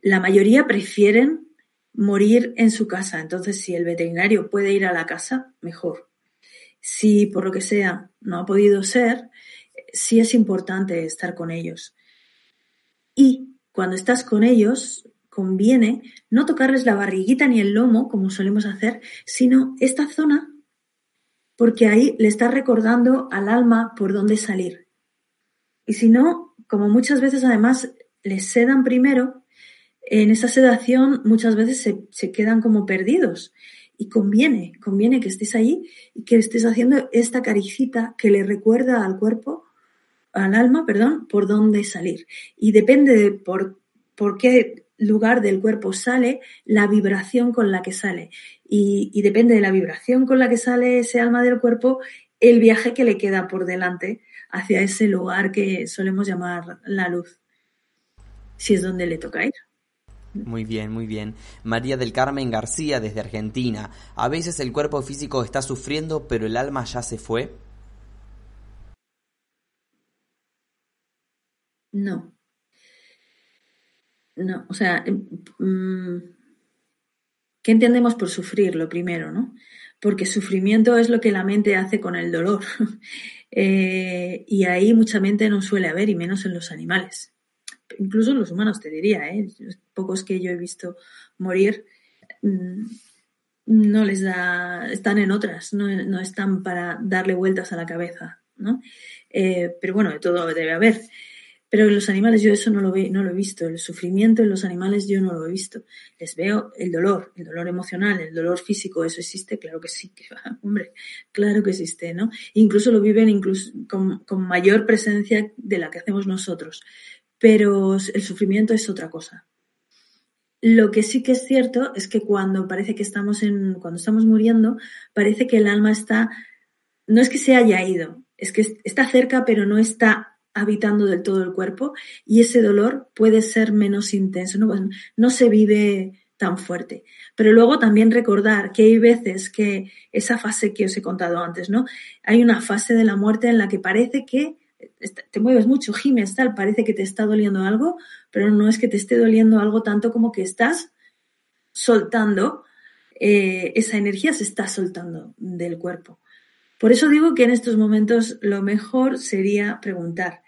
la mayoría prefieren morir en su casa. Entonces, si el veterinario puede ir a la casa, mejor. Si por lo que sea no ha podido ser, sí es importante estar con ellos. Y cuando estás con ellos, conviene no tocarles la barriguita ni el lomo, como solemos hacer, sino esta zona, porque ahí le está recordando al alma por dónde salir. Y si no, como muchas veces además les sedan primero, en esa sedación muchas veces se, se quedan como perdidos. Y conviene, conviene que estés ahí y que estés haciendo esta caricita que le recuerda al cuerpo, al alma, perdón, por dónde salir. Y depende de por, por qué lugar del cuerpo sale la vibración con la que sale. Y, depende de la vibración con la que sale ese alma del cuerpo, el viaje que le queda por delante hacia ese lugar que solemos llamar la luz, si es donde le toca ir. Muy bien, muy bien. María del Carmen García desde Argentina. A veces el cuerpo físico está sufriendo, pero el alma ya se fue. No. No, o sea, em, mm, ¿qué entendemos por sufrir? Lo primero, ¿no? Porque sufrimiento es lo que la mente hace con el dolor. (laughs) Eh, y ahí mucha mente no suele haber, y menos en los animales. Incluso en los humanos, te diría, ¿eh? pocos que yo he visto morir mm, no les da, están en otras, no, no están para darle vueltas a la cabeza, ¿no? Eh, pero bueno, de todo debe haber. Pero en los animales yo eso no lo, no lo he visto. El sufrimiento en los animales yo no lo he visto. Les veo el dolor, el dolor emocional, el dolor físico, ¿eso existe? Claro que sí, que (laughs) hombre, claro que existe, ¿no? Incluso lo viven incluso con, con mayor presencia de la que hacemos nosotros. Pero el sufrimiento es otra cosa. Lo que sí que es cierto es que cuando parece que estamos en, cuando estamos muriendo, parece que el alma está, no es que se haya ido, es que está cerca, pero no está habitando del todo el cuerpo y ese dolor puede ser menos intenso, no, pues, no se vive tan fuerte. Pero luego también recordar que hay veces que esa fase que os he contado antes, ¿no? Hay una fase de la muerte en la que parece que te mueves mucho, gimes, tal, parece que te está doliendo algo, pero no es que te esté doliendo algo tanto como que estás soltando, eh, esa energía se está soltando del cuerpo. Por eso digo que en estos momentos lo mejor sería preguntar,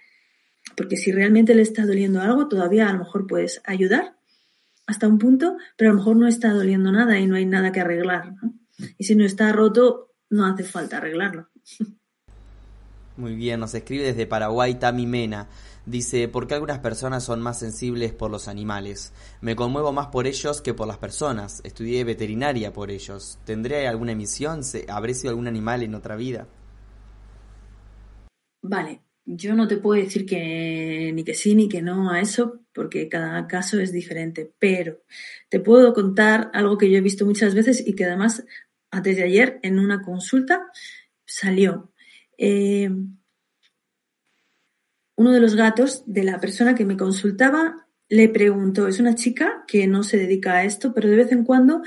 porque si realmente le está doliendo algo, todavía a lo mejor puedes ayudar hasta un punto, pero a lo mejor no está doliendo nada y no hay nada que arreglar. Y si no está roto, no hace falta arreglarlo. Muy bien, nos escribe desde Paraguay Tami Mena. Dice, ¿por qué algunas personas son más sensibles por los animales? Me conmuevo más por ellos que por las personas. Estudié veterinaria por ellos. ¿Tendré alguna emisión? ¿Habré sido algún animal en otra vida? Vale, yo no te puedo decir que ni que sí ni que no a eso, porque cada caso es diferente, pero te puedo contar algo que yo he visto muchas veces y que además antes de ayer en una consulta salió. Eh, uno de los gatos de la persona que me consultaba le preguntó, es una chica que no se dedica a esto, pero de vez en cuando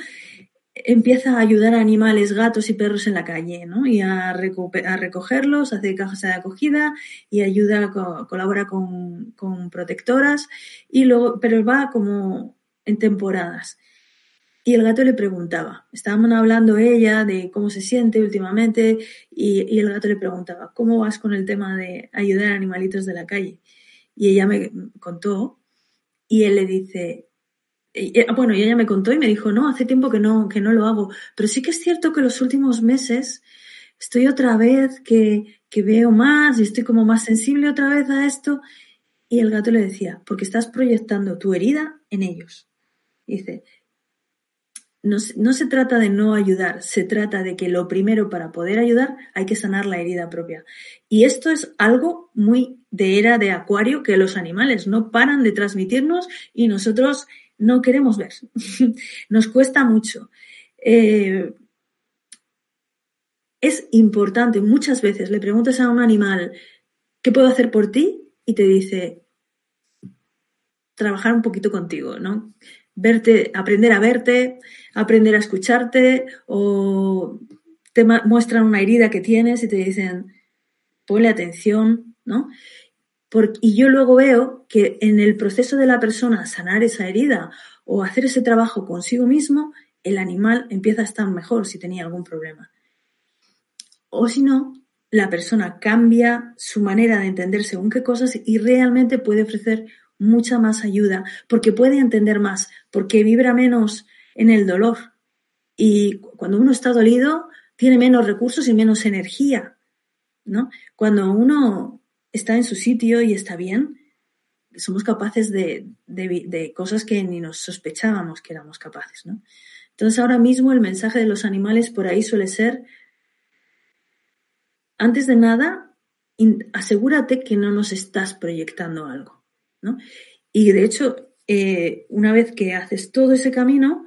empieza a ayudar a animales, gatos y perros en la calle, ¿no? Y a, a recogerlos, hace cajas de acogida y ayuda, colabora con, con, protectoras, y luego, pero va como en temporadas. Y el gato le preguntaba, estaban hablando ella de cómo se siente últimamente y, y, el gato le preguntaba, ¿cómo vas con el tema de ayudar a animalitos de la calle? Y ella me contó y él le dice, bueno, y ella me contó y me dijo, no, hace tiempo que no, que no lo hago, pero sí que es cierto que los últimos meses estoy otra vez que, que veo más y estoy como más sensible otra vez a esto. Y el gato le decía, porque estás proyectando tu herida en ellos. dice, no, se trata de no ayudar, se trata de que lo primero para poder ayudar hay que sanar la herida propia. Y esto es algo muy de era de acuario que los animales no paran de transmitirnos y nosotros no queremos ver. (laughs) Nos cuesta mucho. Eh, es importante, muchas veces le preguntas a un animal, ¿qué puedo hacer por ti? Y te dice, trabajar un poquito contigo, ¿no? Verte, aprender a verte, aprender a escucharte, o te muestran una herida que tienes y te dicen, ponle atención, ¿no? y yo luego veo que en el proceso de la persona sanar esa herida o hacer ese trabajo consigo mismo, el animal empieza a estar mejor si tenía algún problema. O si no, la persona cambia su manera de entender según qué cosas y realmente puede ofrecer mucha más ayuda porque puede entender más, porque vibra menos en el dolor. Y cuando uno está dolido, tiene menos recursos y menos energía. ¿no? Cuando uno está en su sitio y está bien, somos capaces de, cosas que ni nos sospechábamos que éramos capaces, ¿no? Entonces ahora mismo el mensaje de los animales por ahí suele ser, antes de nada, asegúrate que no nos estás proyectando algo, ¿no? Y de hecho, eh, una vez que haces todo ese camino,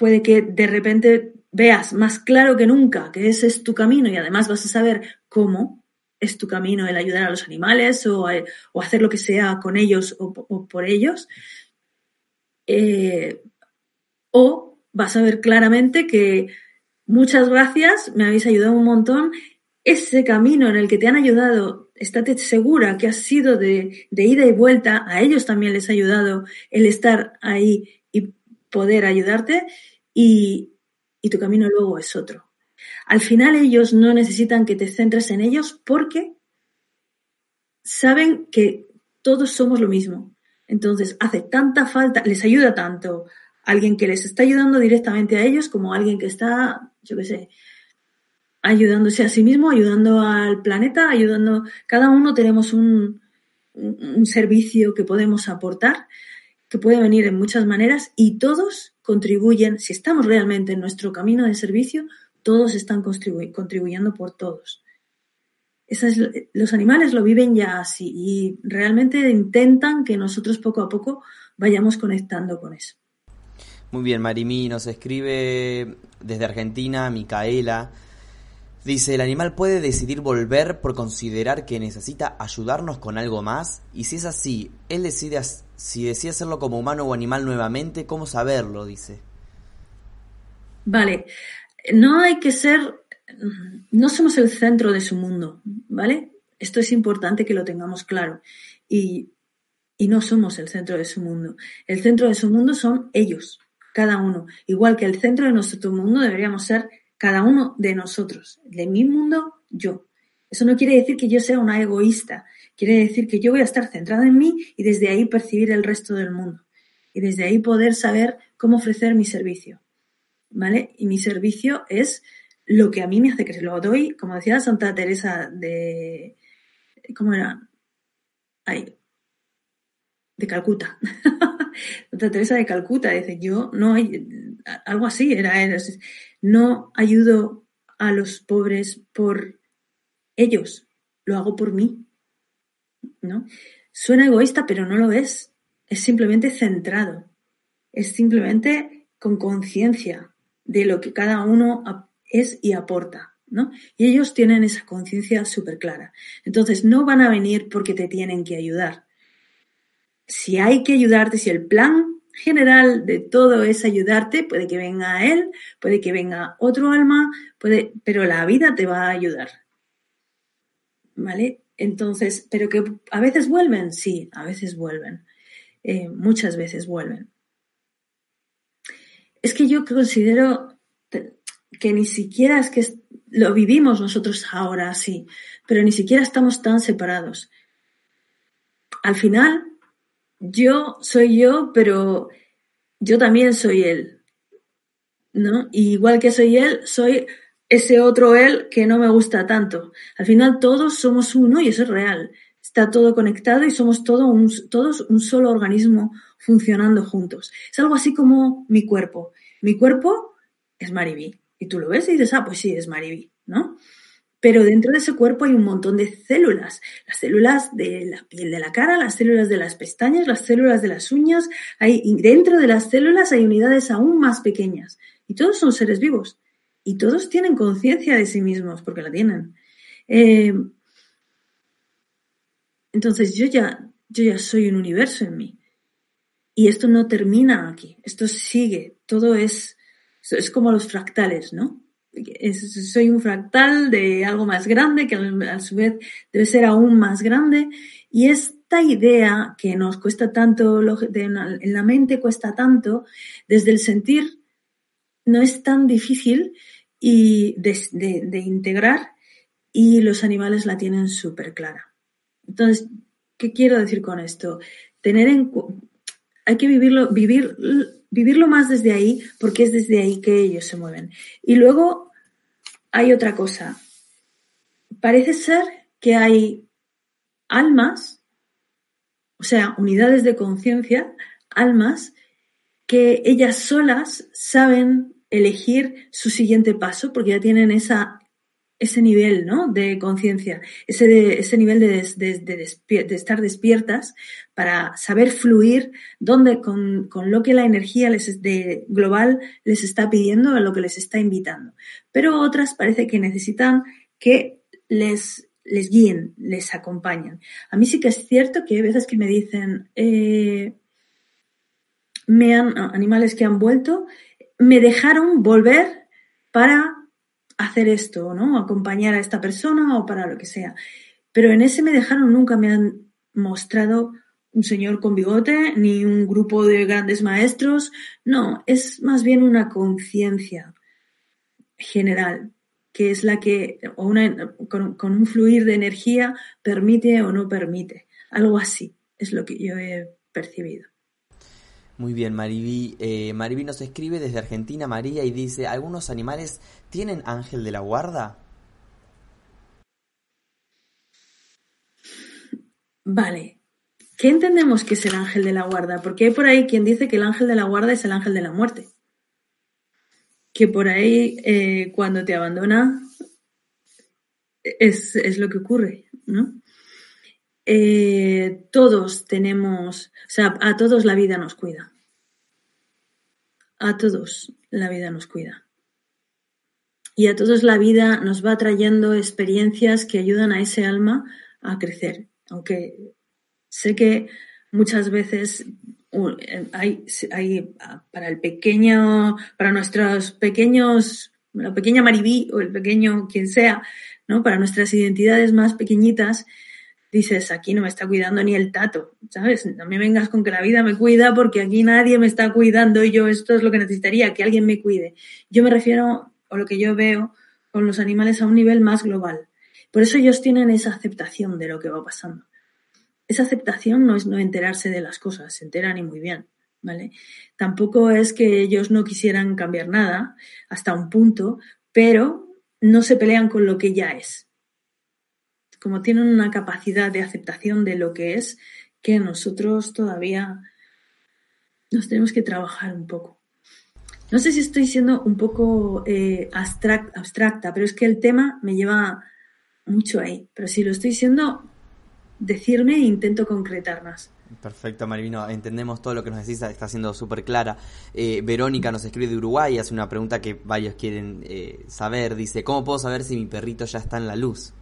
puede que de repente veas más claro que nunca que ese es tu camino y además vas a saber cómo, es tu camino el ayudar a los animales o, eh, hacer lo que sea con ellos o, por ellos. Eh, o vas a ver claramente que muchas gracias, me habéis ayudado un montón. Ese camino en el que te han ayudado, estate segura que has sido de, ida y vuelta, a ellos también les ha ayudado el estar ahí poder ayudarte y, y tu camino luego es otro. Al final ellos no necesitan que te centres en ellos porque saben que todos somos lo mismo. Entonces hace tanta falta, les ayuda tanto alguien que les está ayudando directamente a ellos como alguien que está, yo qué sé, ayudándose a sí mismo, ayudando al planeta, ayudando. Cada uno tenemos un, un servicio que podemos aportar, que puede venir en muchas maneras y todos contribuyen, si estamos realmente en nuestro camino de servicio, todos están contribuyendo por todos. los animales lo viven ya así y realmente intentan que nosotros poco a poco vayamos conectando con eso. Muy bien, Marimí nos escribe desde Argentina, Micaela. Dice, el animal puede decidir volver por considerar que necesita ayudarnos con algo más, y si es así, él decide si decide hacerlo como humano o animal nuevamente, ¿cómo saberlo? Dice. Vale, no hay que ser, no somos el centro de su mundo, ¿vale? Esto es importante que lo tengamos claro. Y, y no somos el centro de su mundo. El centro de su mundo son ellos, cada uno. Igual que el centro de nuestro mundo deberíamos ser cada uno de nosotros. De mi mundo, yo. Eso no quiere decir que yo sea una egoísta. Quiere decir que yo voy a estar centrada en mí y desde ahí percibir el resto del mundo. Y desde ahí poder saber cómo ofrecer mi servicio. ¿Vale? Y mi servicio es lo que a mí me hace crecer. Lo doy, como decía Santa Teresa de. ¿Cómo era? Ay, de Calcuta. (laughs) Santa Teresa de Calcuta dice: Yo no. Algo así era. era no ayudo a los pobres por ellos, lo hago por mí. ¿No? Suena egoísta, pero no lo es. Es simplemente centrado. Es simplemente con conciencia de lo que cada uno es y aporta. ¿no? Y ellos tienen esa conciencia súper clara. Entonces, no van a venir porque te tienen que ayudar. Si hay que ayudarte, si el plan general de todo es ayudarte, puede que venga él, puede que venga otro alma, puede, pero la vida te va a ayudar. ¿Vale? Entonces, pero que a veces vuelven, sí, a veces vuelven. Eh, muchas veces vuelven. Es que yo considero que ni siquiera es que lo vivimos nosotros ahora así, pero ni siquiera estamos tan separados. Al final, yo soy yo, pero yo también soy él. ¿No? igual que soy él, soy ese otro él que no me gusta tanto. Al final todos somos uno y eso es real. Está todo conectado y somos todos un solo organismo funcionando juntos. Es algo así como mi cuerpo. Mi cuerpo es Mariví. Y tú lo ves y dices, ah, pues sí, es Mariví, ¿no? Pero dentro de ese cuerpo hay un montón de células. Las células de la piel de la cara, las células de las pestañas, las células de las uñas. Hay, dentro de las células hay unidades aún más pequeñas. Y todos son seres vivos. Y todos tienen conciencia de sí mismos, porque la tienen. Eh, entonces yo ya, yo ya soy un universo en mí. Y esto no termina aquí. Esto sigue. Todo es, es como los fractales, ¿no? Soy un fractal de algo más grande que a su vez debe ser aún más grande y esta idea que nos cuesta tanto en la mente cuesta tanto desde el sentir no es tan difícil y de, integrar y los animales la tienen súper clara. Entonces, ¿qué quiero decir con esto? Tener en hay que vivirlo, vivir vivirlo más desde ahí, porque es desde ahí que ellos se mueven. Y luego hay otra cosa. Parece ser que hay almas, o sea, unidades de conciencia, almas, que ellas solas saben elegir su siguiente paso porque ya tienen esa ese nivel ¿no? de conciencia, ese, ese nivel de, de, estar despiertas para saber fluir donde, con, con, lo que la energía les, global les está pidiendo, a lo que les está invitando. Pero otras parece que necesitan que les, les guíen, les acompañen. A mí sí que es cierto que hay veces que me dicen, eh, me han, animales que han vuelto, me dejaron volver para hacer esto, ¿no? Acompañar a esta persona o para lo que sea. Pero en ese me dejaron nunca me han mostrado un señor con bigote ni un grupo de grandes maestros. No, es más bien una conciencia general. que es la que, o una, con, un fluir de energía, permite o no permite. Algo así es lo que yo he percibido. Muy bien, Mariví. Eh, nos escribe desde Argentina, María, y dice, ¿algunos animales tienen ángel de la guarda? Vale. ¿Qué entendemos que es el ángel de la guarda? Porque hay por ahí quien dice que el ángel de la guarda es el ángel de la muerte que por ahí eh, cuando te abandona es, lo que ocurre, ¿no? Eh, todos tenemos, o sea, a todos la vida nos cuida. A todos la vida nos cuida. Y a todos la vida nos va trayendo experiencias que ayudan a ese alma a crecer. Aunque sé que muchas veces hay, hay para el pequeño, para nuestros pequeños, la pequeña Maribí o el pequeño quien sea, ¿no? Para nuestras identidades más pequeñitas, dices, aquí no me está cuidando ni el tato, ¿sabes? No me vengas con que la vida me cuida porque aquí nadie me está cuidando y yo esto es lo que necesitaría, que alguien me cuide. Yo me refiero, o lo que yo veo, con los animales a un nivel más global. Por eso ellos tienen esa aceptación de lo que va pasando. Esa aceptación no es no enterarse de las cosas, se enteran y muy bien, ¿vale? Tampoco es que ellos no quisieran cambiar nada hasta un punto, pero no se pelean con lo que ya es. Como tienen una capacidad de aceptación de lo que es, que nosotros todavía nos tenemos que trabajar un poco. No sé si estoy siendo un poco eh, abstracta, pero es que el tema me lleva mucho ahí. Pero si lo estoy siendo, decirme e intento concretar más. Perfecto, Marivino. Entendemos todo lo que nos decís, está siendo súper clara. Eh, Verónica nos escribe de Uruguay, hace una pregunta que varios quieren eh, saber. Dice, ¿cómo puedo saber si mi perrito ya está en la luz?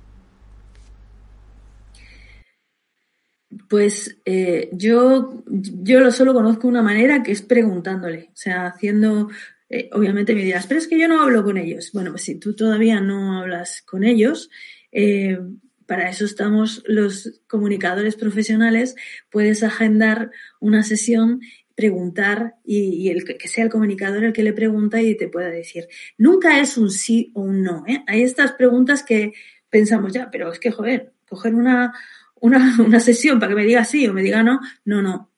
Pues eh, yo, yo lo solo conozco una manera que es preguntándole, o sea, haciendo, obviamente me dirás, pero es que yo no hablo con ellos. Bueno, pues si tú todavía no hablas con ellos, para eso estamos los comunicadores profesionales, puedes agendar una sesión preguntar y, el que sea el comunicador el que le pregunta y te pueda decir. Nunca es un sí o un no. ¿eh? Hay estas preguntas que pensamos ya, pero es que, joder, coger una, una, sesión para que me diga sí o me diga no, no, no.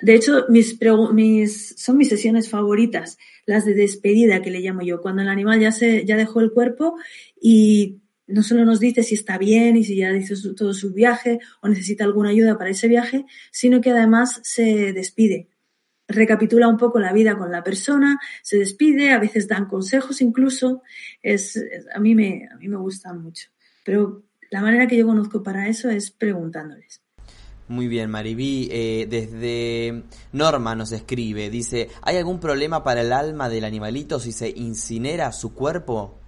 De hecho, mis, mis, son mis sesiones favoritas, las de despedida que le llamo yo, cuando el animal ya, se, ya dejó el cuerpo y no solo nos dice si está bien y si ya hizo todo su viaje o necesita alguna ayuda para ese viaje, sino que además se despide. Recapitula un poco la vida con la persona, se despide, a veces dan consejos incluso. Es, a, mí me, a mí me gusta mucho. Pero la manera que yo conozco para eso es preguntándoles. Muy bien, Maribí. Eh, desde Norma nos escribe, dice, ¿hay algún problema para el alma del animalito si se incinera su cuerpo?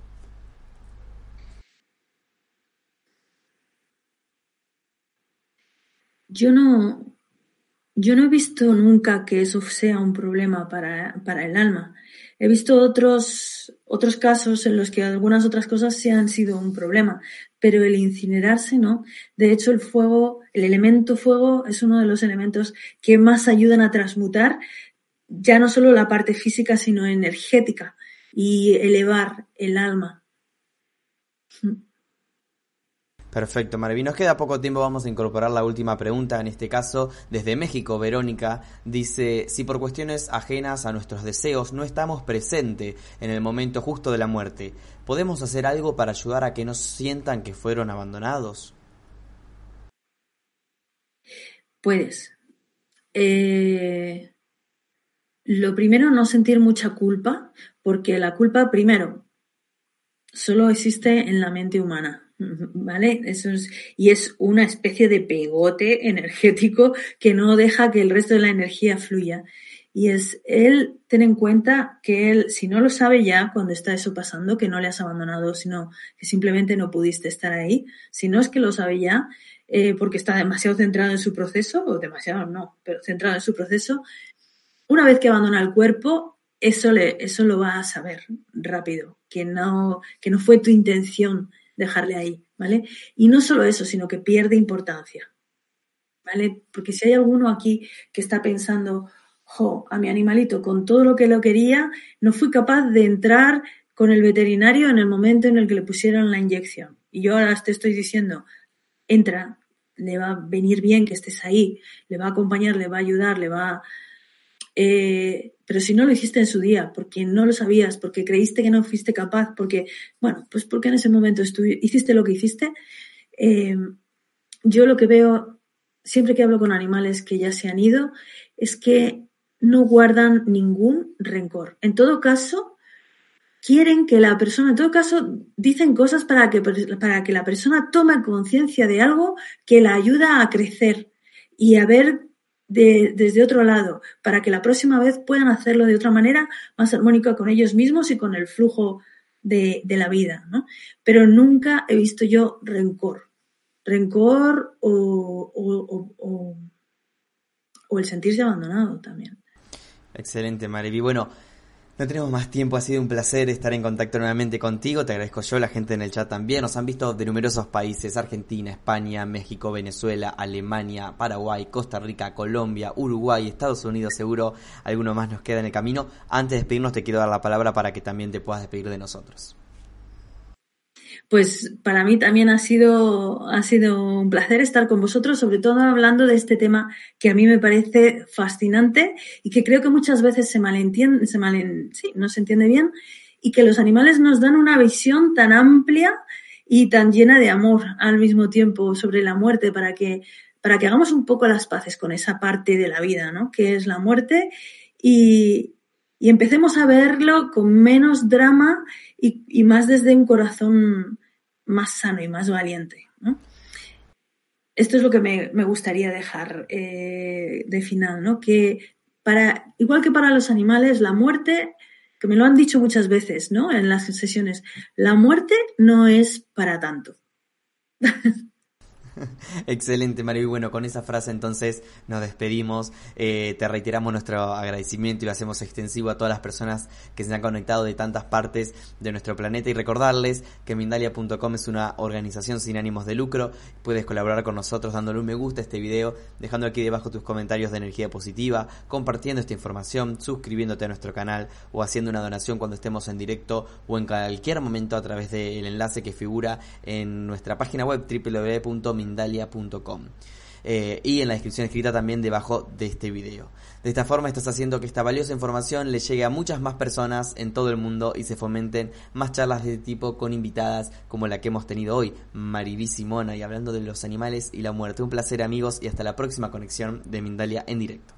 Yo no, yo no he visto nunca que eso sea un problema para, para el alma. He visto otros, otros casos en los que algunas otras cosas sí han sido un problema, pero el incinerarse no. De hecho, el fuego, el elemento fuego es uno de los elementos que más ayudan a transmutar ya no solo la parte física, sino energética y elevar el alma. Perfecto, Marví. Nos queda poco tiempo, vamos a incorporar la última pregunta, en este caso desde México. Verónica dice, si por cuestiones ajenas a nuestros deseos no estamos presentes en el momento justo de la muerte, ¿podemos hacer algo para ayudar a que no sientan que fueron abandonados? Puedes. Eh, lo primero, no sentir mucha culpa, porque la culpa, primero, solo existe en la mente humana ¿Vale? Eso es, y es una especie de pegote (laughs) energético que no deja que el resto de la energía fluya. Y es él, ten en cuenta que él, si no lo sabe ya cuando está eso pasando, que no le has abandonado, sino que simplemente no pudiste estar ahí, si no es que lo sabe ya, eh, porque está demasiado centrado en su proceso, o demasiado no, pero centrado en su proceso, una vez que abandona el cuerpo, eso, le, eso lo va a saber rápido, que no, que no fue tu intención dejarle ahí, ¿vale? Y no solo eso, sino que pierde importancia, ¿vale? Porque si hay alguno aquí que está pensando, jo, a mi animalito, con todo lo que lo quería, no fui capaz de entrar con el veterinario en el momento en el que le pusieron la inyección. Y yo ahora te estoy diciendo, entra, le va a venir bien que estés ahí, le va a acompañar, le va a ayudar, le va a... Eh, pero si no lo hiciste en su día, porque no lo sabías, porque creíste que no fuiste capaz, porque, bueno, pues porque en ese momento hiciste lo que hiciste, eh, yo lo que veo siempre que hablo con animales que ya se han ido es que no guardan ningún rencor. En todo caso, quieren que la persona, en todo caso, dicen cosas para que, para que la persona tome conciencia de algo que la ayuda a crecer y a ver desde otro lado, para que la próxima vez puedan hacerlo de otra manera más armónica con ellos mismos y con el flujo de, la vida. ¿no? Pero nunca he visto yo rencor. Rencor o el sentirse abandonado también. Excelente, Mariby. Bueno, no tenemos más tiempo, ha sido un placer estar en contacto nuevamente contigo, te agradezco yo, la gente en el chat también, nos han visto de numerosos países, Argentina, España, México, Venezuela, Alemania, Paraguay, Costa Rica, Colombia, Uruguay, Estados Unidos, seguro alguno más nos queda en el camino. Antes de despedirnos te quiero dar la palabra para que también te puedas despedir de nosotros pues para mí también ha sido, ha sido un placer estar con vosotros, sobre todo hablando de este tema que a mí me parece fascinante y que creo que muchas veces se malentiende, se sí, no se entiende bien y que los animales nos dan una visión tan amplia y tan llena de amor al mismo tiempo sobre la muerte para que, para que hagamos un poco las paces con esa parte de la vida, ¿no? Que es la muerte y, y empecemos a verlo con menos drama y, más desde un corazón más sano y más valiente. Esto es lo que me, gustaría dejar eh, de final, ¿no? Que para, igual que para los animales, la muerte, que me lo han dicho muchas veces, ¿no? En las sesiones, la muerte no es para tanto. (laughs) (laughs) Excelente, Mario. Y bueno, con esa frase entonces nos despedimos. Eh, te reiteramos nuestro agradecimiento y lo hacemos extensivo a todas las personas que se han conectado de tantas partes de nuestro planeta y recordarles que Mindalia.com es una organización sin ánimos de lucro. Puedes colaborar con nosotros dándole un me gusta a este video, dejando aquí debajo tus comentarios de energía positiva, compartiendo esta información, suscribiéndote a nuestro canal o haciendo una donación cuando estemos en directo o en cualquier momento a través del enlace que figura en nuestra página web www.mindalia.com mindalia.com. Eh, y en la descripción escrita también debajo de este video. De esta forma estás haciendo que esta valiosa información le llegue a muchas más personas en todo el mundo y se fomenten más charlas de este tipo con invitadas como la que hemos tenido hoy, Mariví Simona, y hablando de los animales y la muerte. Un placer amigos y hasta la próxima conexión de Mindalia en directo.